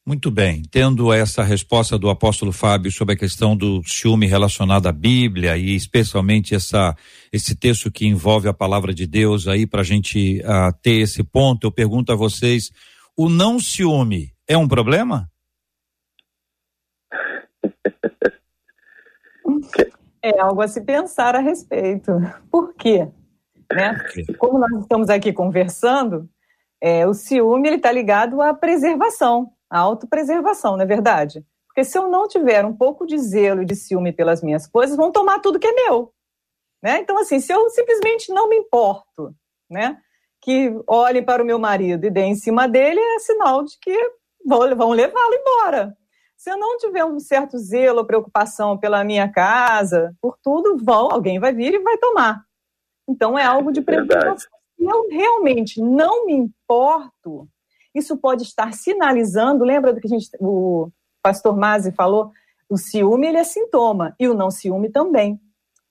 S2: Muito bem. Tendo essa resposta do apóstolo Fábio sobre a questão do ciúme relacionado à Bíblia e especialmente essa, esse texto que envolve a palavra de Deus aí para a gente uh, ter esse ponto, eu pergunto a vocês: o não ciúme é um problema?
S3: É algo a se pensar a respeito. Por quê? Né? Como nós estamos aqui conversando, é, o ciúme está ligado à preservação, à autopreservação, não é verdade? Porque se eu não tiver um pouco de zelo e de ciúme pelas minhas coisas, vão tomar tudo que é meu. Né? Então, assim, se eu simplesmente não me importo, né? que olhem para o meu marido e deem em cima dele, é sinal de que vão levá-lo embora. Se eu não tiver um certo zelo ou preocupação pela minha casa, por tudo, vão, alguém vai vir e vai tomar. Então é algo de preocupação. Se eu realmente não me importo, isso pode estar sinalizando, lembra do que a gente, o pastor Mazzi falou? O ciúme ele é sintoma e o não ciúme também.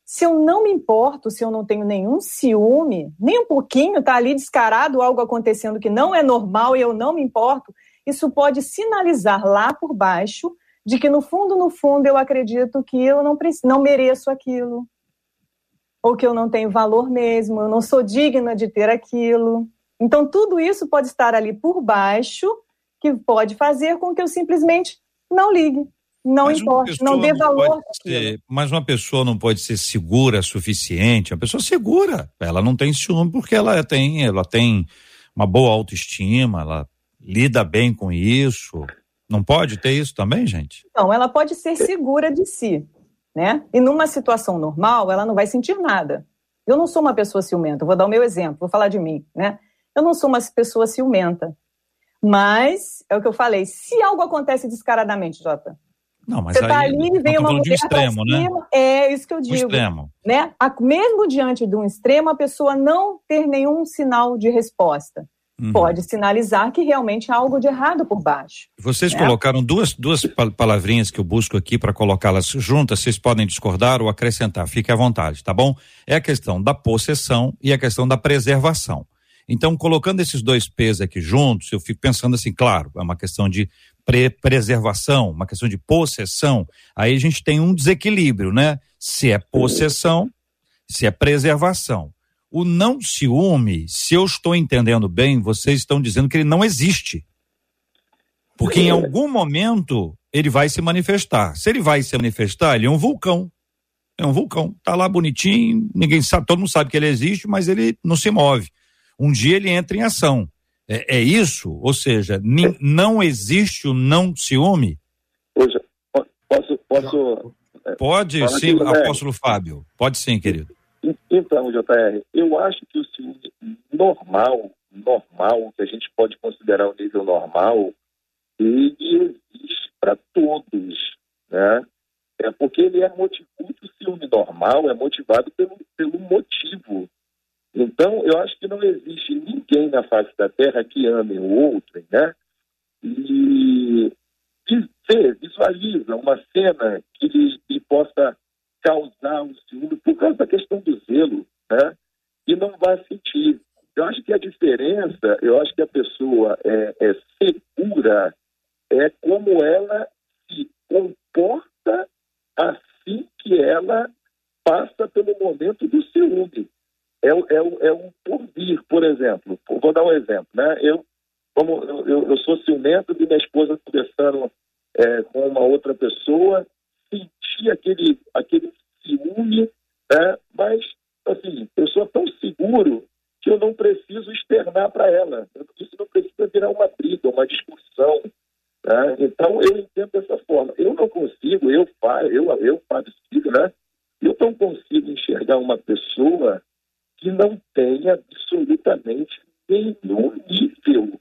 S3: Se eu não me importo, se eu não tenho nenhum ciúme, nem um pouquinho, tá ali descarado algo acontecendo que não é normal e eu não me importo, isso pode sinalizar lá por baixo de que no fundo, no fundo, eu acredito que eu não, não mereço aquilo, ou que eu não tenho valor mesmo, eu não sou digna de ter aquilo. Então, tudo isso pode estar ali por baixo, que pode fazer com que eu simplesmente não ligue, não mas importe, não dê valor.
S2: Ser, mas uma pessoa não pode ser segura o suficiente. Uma pessoa segura, ela não tem ciúme porque ela tem, ela tem uma boa autoestima, ela lida bem com isso? Não pode ter isso também, gente?
S3: Não, ela pode ser segura de si, né? E numa situação normal, ela não vai sentir nada. Eu não sou uma pessoa ciumenta, vou dar o meu exemplo, vou falar de mim, né? Eu não sou uma pessoa ciumenta. Mas, é o que eu falei, se algo acontece descaradamente, Jota,
S2: não, mas você
S3: está ali e vem uma mulher
S2: de extremo, né?
S3: Cima, é isso que eu digo. Um
S2: extremo.
S3: Né? Mesmo diante de um extremo, a pessoa não ter nenhum sinal de resposta. Uhum. Pode sinalizar que realmente há algo de errado por baixo.
S2: Vocês né? colocaram duas, duas palavrinhas que eu busco aqui para colocá-las juntas, vocês podem discordar ou acrescentar, fique à vontade, tá bom? É a questão da possessão e a questão da preservação. Então, colocando esses dois P's aqui juntos, eu fico pensando assim, claro, é uma questão de pre preservação, uma questão de possessão, aí a gente tem um desequilíbrio, né? Se é possessão, se é preservação. O não ciúme, se eu estou entendendo bem, vocês estão dizendo que ele não existe. Porque em algum momento ele vai se manifestar. Se ele vai se manifestar, ele é um vulcão. É um vulcão. Tá lá bonitinho, ninguém sabe, todo mundo sabe que ele existe, mas ele não se move. Um dia ele entra em ação. É, é isso? Ou seja, não existe o não ciúme?
S6: Posso. posso
S2: Pode sim, apóstolo Fábio. Pode sim, querido.
S6: Então, JR, eu acho que o ciúme normal, normal, que a gente pode considerar o nível normal, ele existe para todos, né? É porque ele é motivado, o ciúme normal é motivado pelo, pelo motivo. Então, eu acho que não existe ninguém na face da Terra que ame o outro, né? E ver, visualiza uma cena que lhe possa causar um ciúme por causa da questão do zelo, né? E não vai sentir. Eu acho que a diferença, eu acho que a pessoa é, é segura é como ela se comporta assim que ela passa pelo momento do ciúme. É, é, é um porvir, por exemplo. Vou dar um exemplo, né? Eu, como eu, eu sou ciumento de minha esposa conversando é, com uma outra pessoa aquele, aquele ciúme, né? mas, assim, eu sou tão seguro que eu não preciso externar para ela. Isso não precisa virar uma briga, uma discussão. Né? Então, eu entendo dessa forma. Eu não consigo, eu, eu, eu Filho, né? eu não consigo enxergar uma pessoa que não tenha absolutamente nenhum nível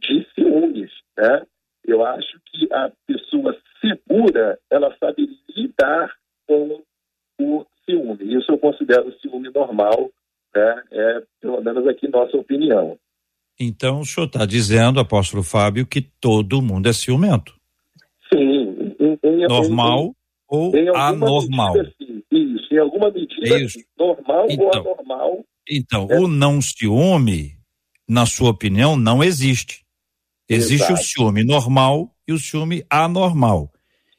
S6: de ciúmes, né? Eu acho que a pessoa segura, ela sabe lidar com o ciúme. Isso eu considero ciúme normal, né? é pelo menos aqui nossa opinião.
S2: Então o senhor está dizendo, apóstolo Fábio, que todo mundo é ciumento.
S6: Sim. Em, em,
S2: Normal em, ou anormal.
S6: Medida, isso, em alguma medida, isso. normal então, ou anormal.
S2: Então, é. o não ciúme, na sua opinião, não existe. Existe Exato. o ciúme normal e o ciúme anormal.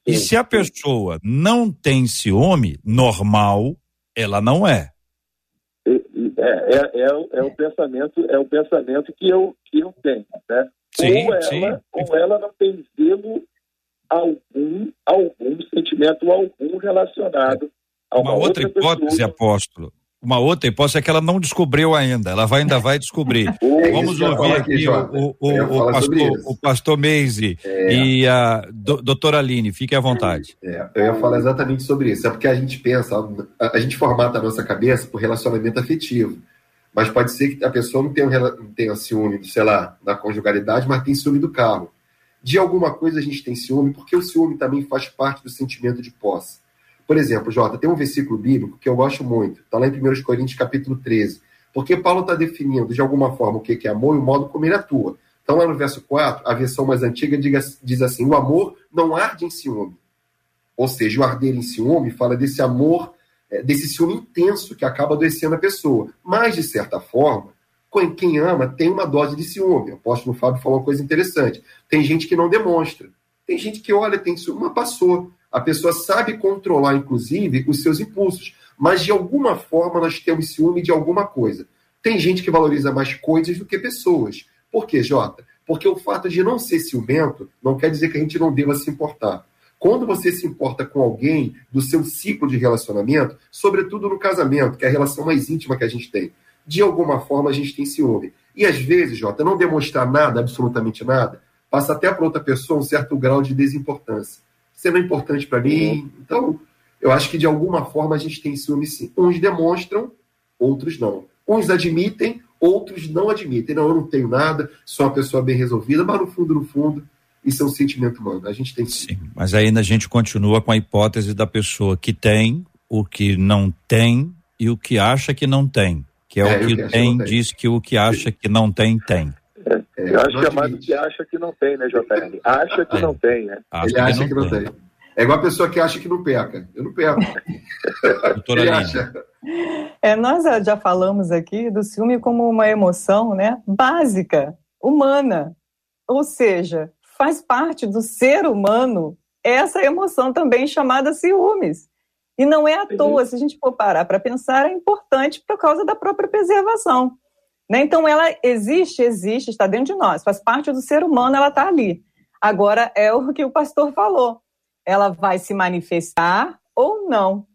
S2: E se a pessoa não tem ciúme normal, ela não é.
S6: É, é, é, é, o pensamento é o pensamento que eu que eu tenho, né? Sim, ou ela sim. ou ela não tem zelo algum algum sentimento algum relacionado a uma,
S2: uma outra, outra hipótese, pessoa. apóstolo. Uma outra hipótese é que ela não descobriu ainda, ela vai, ainda vai descobrir. Vamos ouvir aqui, aqui o, o, o, pastor, o pastor Meise é. e a do, doutora Aline, fique à vontade.
S4: É, eu ia falar exatamente sobre isso. É porque a gente pensa, a, a, gente formata a nossa cabeça por relacionamento afetivo. Mas pode ser que a pessoa não tenha, não tenha ciúme, sei lá, da conjugalidade, mas tem ciúme do carro. De alguma coisa a gente tem ciúme, porque o ciúme também faz parte do sentimento de posse. Por exemplo, Jota, tem um versículo bíblico que eu gosto muito, está lá em 1 Coríntios capítulo 13, porque Paulo está definindo de alguma forma o que é amor e o modo como ele atua. Então, lá no verso 4, a versão mais antiga diz assim: o amor não arde em ciúme. Ou seja, o arder em ciúme fala desse amor, é, desse ciúme intenso que acaba adoecendo a pessoa. Mas, de certa forma, quem ama tem uma dose de ciúme. O apóstolo Fábio falou uma coisa interessante. Tem gente que não demonstra. Tem gente que olha, tem ciúme, mas passou. A pessoa sabe controlar, inclusive, os seus impulsos. Mas, de alguma forma, nós temos ciúme de alguma coisa. Tem gente que valoriza mais coisas do que pessoas. Por quê, Jota? Porque o fato de não ser ciumento não quer dizer que a gente não deva se importar. Quando você se importa com alguém do seu ciclo de relacionamento, sobretudo no casamento, que é a relação mais íntima que a gente tem, de alguma forma a gente tem ciúme. E às vezes, Jota, não demonstrar nada, absolutamente nada, passa até para outra pessoa um certo grau de desimportância sendo importante para mim. Então, eu acho que de alguma forma a gente tem ciúme sim. Uns demonstram, outros não. Uns admitem, outros não admitem. Não, eu não tenho nada, sou uma pessoa bem resolvida, mas no fundo, no fundo, isso é um sentimento humano. A gente tem sim. sim
S2: mas ainda a gente continua com a hipótese da pessoa que tem, o que não tem e o que acha que não tem. Que é, é o que, que tem, tem, diz que o que acha que não tem, tem.
S6: É, eu acho que é mais do que acha que não tem, né, JR? Acha que é. não tem, né?
S4: Acho Ele acha que não, que não tem. É igual a pessoa que acha que não peca. Eu não peco.
S2: Doutora Ele acha.
S3: É, nós já falamos aqui do ciúme como uma emoção né, básica, humana. Ou seja, faz parte do ser humano essa emoção também chamada ciúmes. E não é à toa, se a gente for parar para pensar, é importante por causa da própria preservação. Né? Então, ela existe, existe, está dentro de nós, faz parte do ser humano, ela está ali. Agora, é o que o pastor falou. Ela vai se manifestar ou não.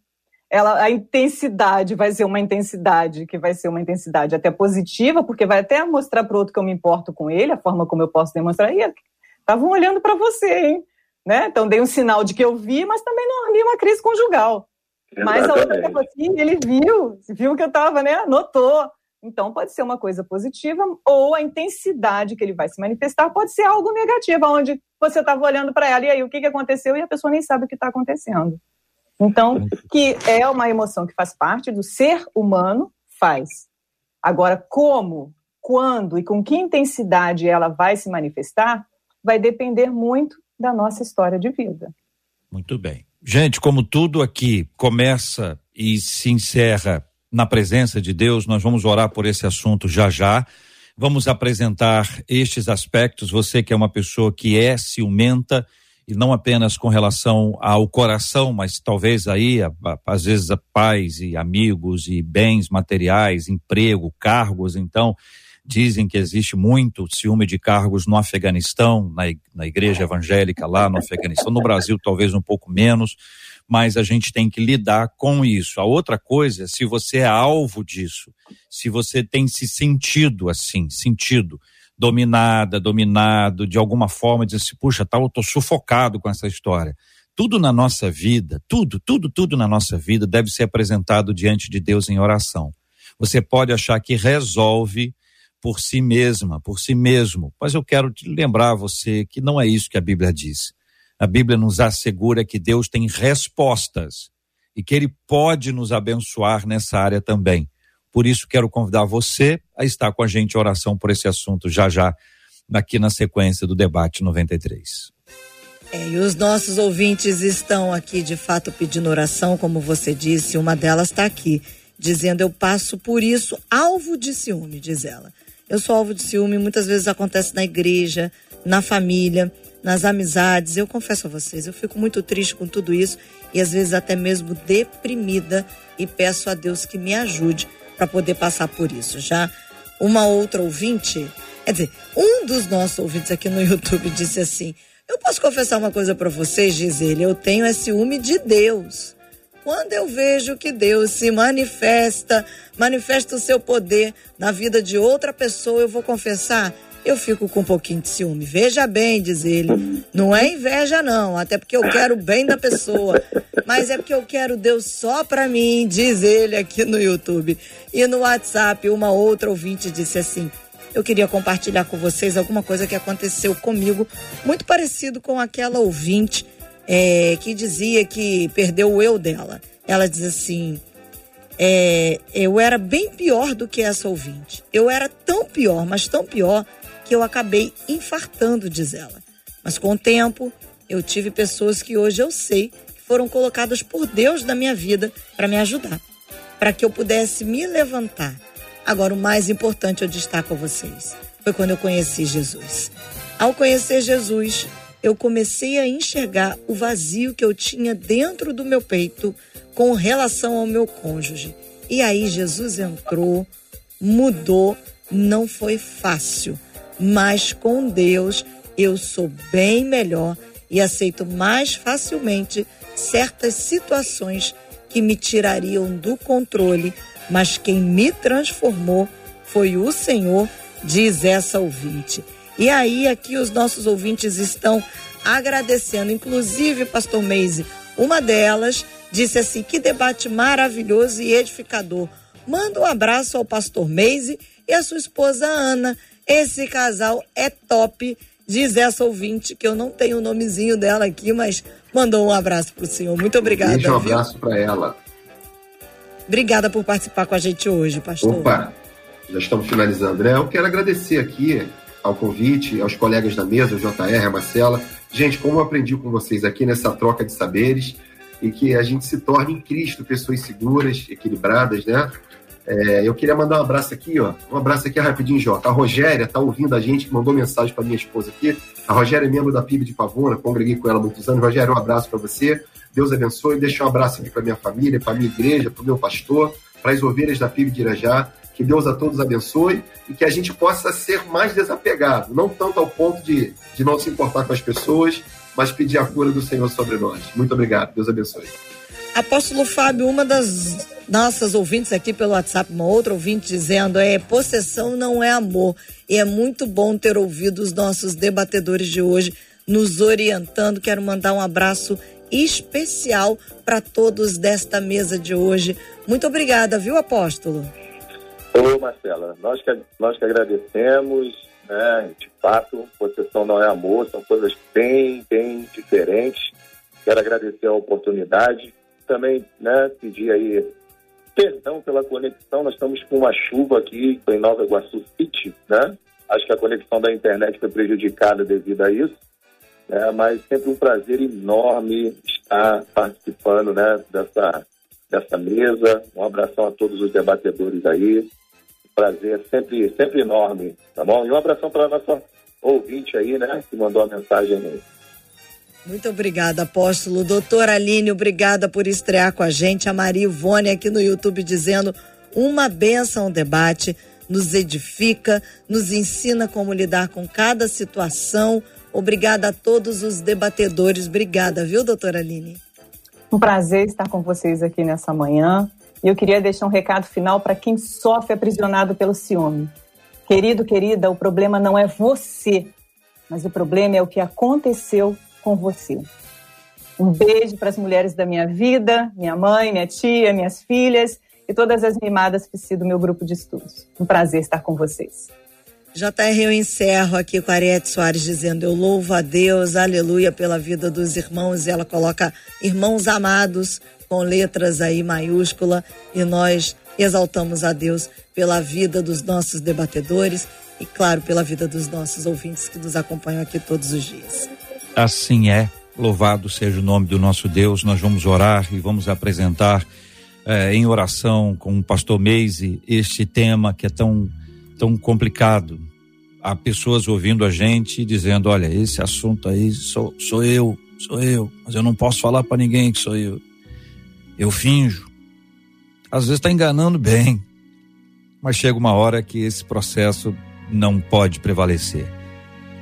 S3: Ela, a intensidade vai ser uma intensidade que vai ser uma intensidade até positiva, porque vai até mostrar para o outro que eu me importo com ele, a forma como eu posso demonstrar. E estavam olhando para você, hein? Né? Então dei um sinal de que eu vi, mas também não vi uma crise conjugal. Mas a outra pessoa assim, ele viu, viu que eu estava, né? Notou. Então, pode ser uma coisa positiva, ou a intensidade que ele vai se manifestar pode ser algo negativo, onde você estava olhando para ela, e aí o que, que aconteceu, e a pessoa nem sabe o que está acontecendo. Então, que é uma emoção que faz parte do ser humano, faz. Agora, como, quando e com que intensidade ela vai se manifestar, vai depender muito da nossa história de vida.
S2: Muito bem. Gente, como tudo aqui começa e se encerra na presença de Deus. Nós vamos orar por esse assunto já já. Vamos apresentar estes aspectos. Você que é uma pessoa que é ciumenta e não apenas com relação ao coração, mas talvez aí, às vezes, a pais e amigos e bens materiais, emprego, cargos. Então, dizem que existe muito ciúme de cargos no Afeganistão, na, na igreja evangélica lá no Afeganistão. No Brasil, talvez um pouco menos mas a gente tem que lidar com isso. A outra coisa, se você é alvo disso, se você tem se sentido assim, sentido dominada, dominado, de alguma forma, diz assim, puxa, tá, eu tô sufocado com essa história. Tudo na nossa vida, tudo, tudo, tudo na nossa vida deve ser apresentado diante de Deus em oração. Você pode achar que resolve por si mesma, por si mesmo, mas eu quero te lembrar você que não é isso que a Bíblia diz. A Bíblia nos assegura que Deus tem respostas e que Ele pode nos abençoar nessa área também. Por isso, quero convidar você a estar com a gente em oração por esse assunto já já, aqui na sequência do debate 93.
S1: É, e os nossos ouvintes estão aqui de fato pedindo oração, como você disse, uma delas está aqui, dizendo: Eu passo por isso, alvo de ciúme, diz ela. Eu sou alvo de ciúme, muitas vezes acontece na igreja, na família, nas amizades. Eu confesso a vocês, eu fico muito triste com tudo isso e às vezes até mesmo deprimida e peço a Deus que me ajude para poder passar por isso. Já uma outra ouvinte, quer dizer, um dos nossos ouvintes aqui no YouTube disse assim: Eu posso confessar uma coisa para vocês, diz ele, eu tenho esse ciúme de Deus. Quando eu vejo que Deus se manifesta, manifesta o seu poder na vida de outra pessoa, eu vou confessar, eu fico com um pouquinho de ciúme. Veja bem, diz ele, não é inveja não, até porque eu quero o bem da pessoa, mas é porque eu quero Deus só para mim, diz ele aqui no YouTube. E no WhatsApp, uma outra ouvinte disse assim: eu queria compartilhar com vocês alguma coisa que aconteceu comigo, muito parecido com aquela ouvinte é, que dizia que perdeu o eu dela. Ela diz assim: é, eu era bem pior do que essa ouvinte. Eu era tão pior, mas tão pior, que eu acabei infartando, diz ela. Mas com o tempo, eu tive pessoas que hoje eu sei que foram colocadas por Deus na minha vida para me ajudar, para que eu pudesse me levantar. Agora, o mais importante eu destaco a vocês foi quando eu conheci Jesus. Ao conhecer Jesus, eu comecei a enxergar o vazio que eu tinha dentro do meu peito com relação ao meu cônjuge. E aí Jesus entrou, mudou, não foi fácil, mas com Deus eu sou bem melhor e aceito mais facilmente certas situações que me tirariam do controle, mas quem me transformou foi o Senhor, diz essa ouvinte. E aí, aqui os nossos ouvintes estão agradecendo, inclusive, Pastor Meise, uma delas disse assim: que debate maravilhoso e edificador. Manda um abraço ao Pastor Meise e à sua esposa Ana. Esse casal é top, diz essa ouvinte, que eu não tenho o nomezinho dela aqui, mas mandou um abraço para o senhor. Muito obrigada.
S4: Deixa um abraço para ela.
S1: Obrigada por participar com a gente hoje, pastor.
S4: Opa, já estamos finalizando, né? Eu quero agradecer aqui ao convite, aos colegas da mesa, o JR, a Marcela. Gente, como eu aprendi com vocês aqui nessa troca de saberes e que a gente se torne em Cristo pessoas seguras, equilibradas, né? É, eu queria mandar um abraço aqui, ó. Um abraço aqui rapidinho, Jota. A Rogéria tá ouvindo a gente, mandou mensagem para minha esposa aqui. A Rogéria é membro da PIB de Pavona, congreguei com ela há muitos anos. Rogéria, um abraço para você. Deus abençoe. Deixa um abraço aqui para minha família, para minha igreja, para o meu pastor, para as ovelhas da PIB de Irajá. Que Deus a todos abençoe e que a gente possa ser mais desapegado, não tanto ao ponto de, de não se importar com as pessoas, mas pedir a cura do Senhor sobre nós. Muito obrigado. Deus abençoe.
S1: Apóstolo Fábio, uma das nossas ouvintes aqui pelo WhatsApp, uma outra ouvinte dizendo é possessão não é amor. E é muito bom ter ouvido os nossos debatedores de hoje nos orientando. Quero mandar um abraço especial para todos desta mesa de hoje. Muito obrigada, viu, apóstolo?
S6: Ô, Marcela, nós que, nós que agradecemos, né? De fato, possessão não é amor, são coisas bem, bem diferentes. Quero agradecer a oportunidade. Também, né, pedir aí perdão pela conexão. Nós estamos com uma chuva aqui em Nova Iguaçu City, né? Acho que a conexão da internet foi prejudicada devido a isso. Né? Mas sempre um prazer enorme estar participando, né, dessa, dessa mesa. Um abração a todos os debatedores aí prazer sempre, sempre enorme, tá bom? E um abração para a nossa ouvinte aí, né, que mandou a mensagem aí.
S1: Muito obrigada, apóstolo. Doutora Aline, obrigada por estrear com a gente. A Maria Ivone aqui no YouTube dizendo uma benção ao debate, nos edifica, nos ensina como lidar com cada situação. Obrigada a todos os debatedores. Obrigada, viu, doutora Aline?
S3: Um prazer estar com vocês aqui nessa manhã. E eu queria deixar um recado final para quem sofre aprisionado pelo ciúme. Querido, querida, o problema não é você, mas o problema é o que aconteceu com você. Um beijo para as mulheres da minha vida, minha mãe, minha tia, minhas filhas e todas as mimadas que se do meu grupo de estudos. Um prazer estar com vocês.
S1: JR, eu encerro aqui com a Ariete Soares dizendo: Eu louvo a Deus, aleluia, pela vida dos irmãos. E ela coloca irmãos amados com letras aí maiúscula. E nós exaltamos a Deus pela vida dos nossos debatedores e, claro, pela vida dos nossos ouvintes que nos acompanham aqui todos os dias.
S2: Assim é. Louvado seja o nome do nosso Deus. Nós vamos orar e vamos apresentar eh, em oração com o pastor Meise este tema que é tão, tão complicado. Há pessoas ouvindo a gente dizendo: olha, esse assunto aí sou, sou eu, sou eu, mas eu não posso falar para ninguém que sou eu. Eu finjo. Às vezes está enganando bem, mas chega uma hora que esse processo não pode prevalecer.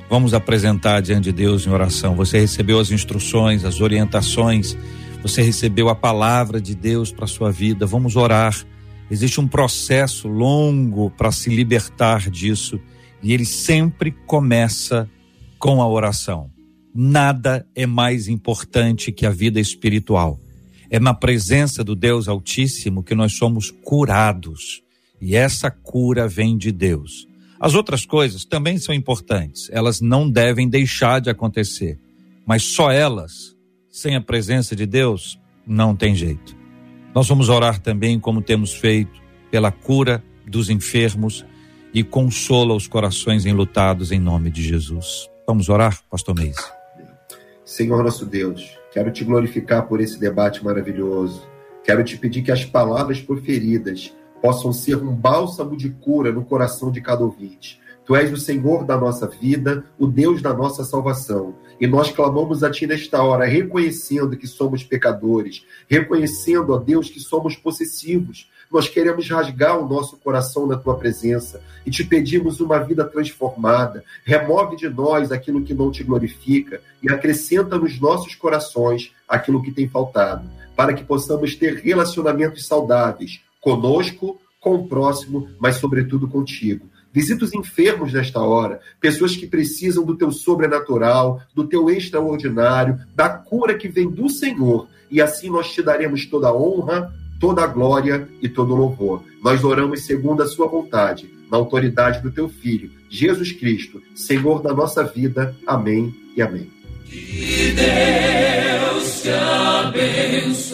S2: Vamos apresentar diante de Deus em oração. Você recebeu as instruções, as orientações, você recebeu a palavra de Deus para sua vida. Vamos orar. Existe um processo longo para se libertar disso e ele sempre começa com a oração. Nada é mais importante que a vida espiritual. É na presença do Deus Altíssimo que nós somos curados. E essa cura vem de Deus. As outras coisas também são importantes, elas não devem deixar de acontecer, mas só elas, sem a presença de Deus, não tem jeito. Nós vamos orar também, como temos feito, pela cura dos enfermos e consola os corações enlutados em nome de Jesus. Vamos orar, Pastor Meis.
S4: Senhor nosso Deus, quero te glorificar por esse debate maravilhoso. Quero te pedir que as palavras proferidas possam ser um bálsamo de cura no coração de cada ouvinte. Tu és o Senhor da nossa vida, o Deus da nossa salvação. E nós clamamos a Ti nesta hora, reconhecendo que somos pecadores, reconhecendo, ó Deus, que somos possessivos. Nós queremos rasgar o nosso coração na Tua presença e te pedimos uma vida transformada. Remove de nós aquilo que não te glorifica e acrescenta nos nossos corações aquilo que tem faltado, para que possamos ter relacionamentos saudáveis conosco, com o próximo, mas sobretudo contigo. Visita os enfermos nesta hora, pessoas que precisam do teu sobrenatural, do teu extraordinário, da cura que vem do Senhor, e assim nós te daremos toda a honra, toda a glória e todo o louvor. Nós oramos segundo a sua vontade, na autoridade do teu Filho, Jesus Cristo, Senhor da nossa vida. Amém e amém.
S7: Que Deus te abençoe.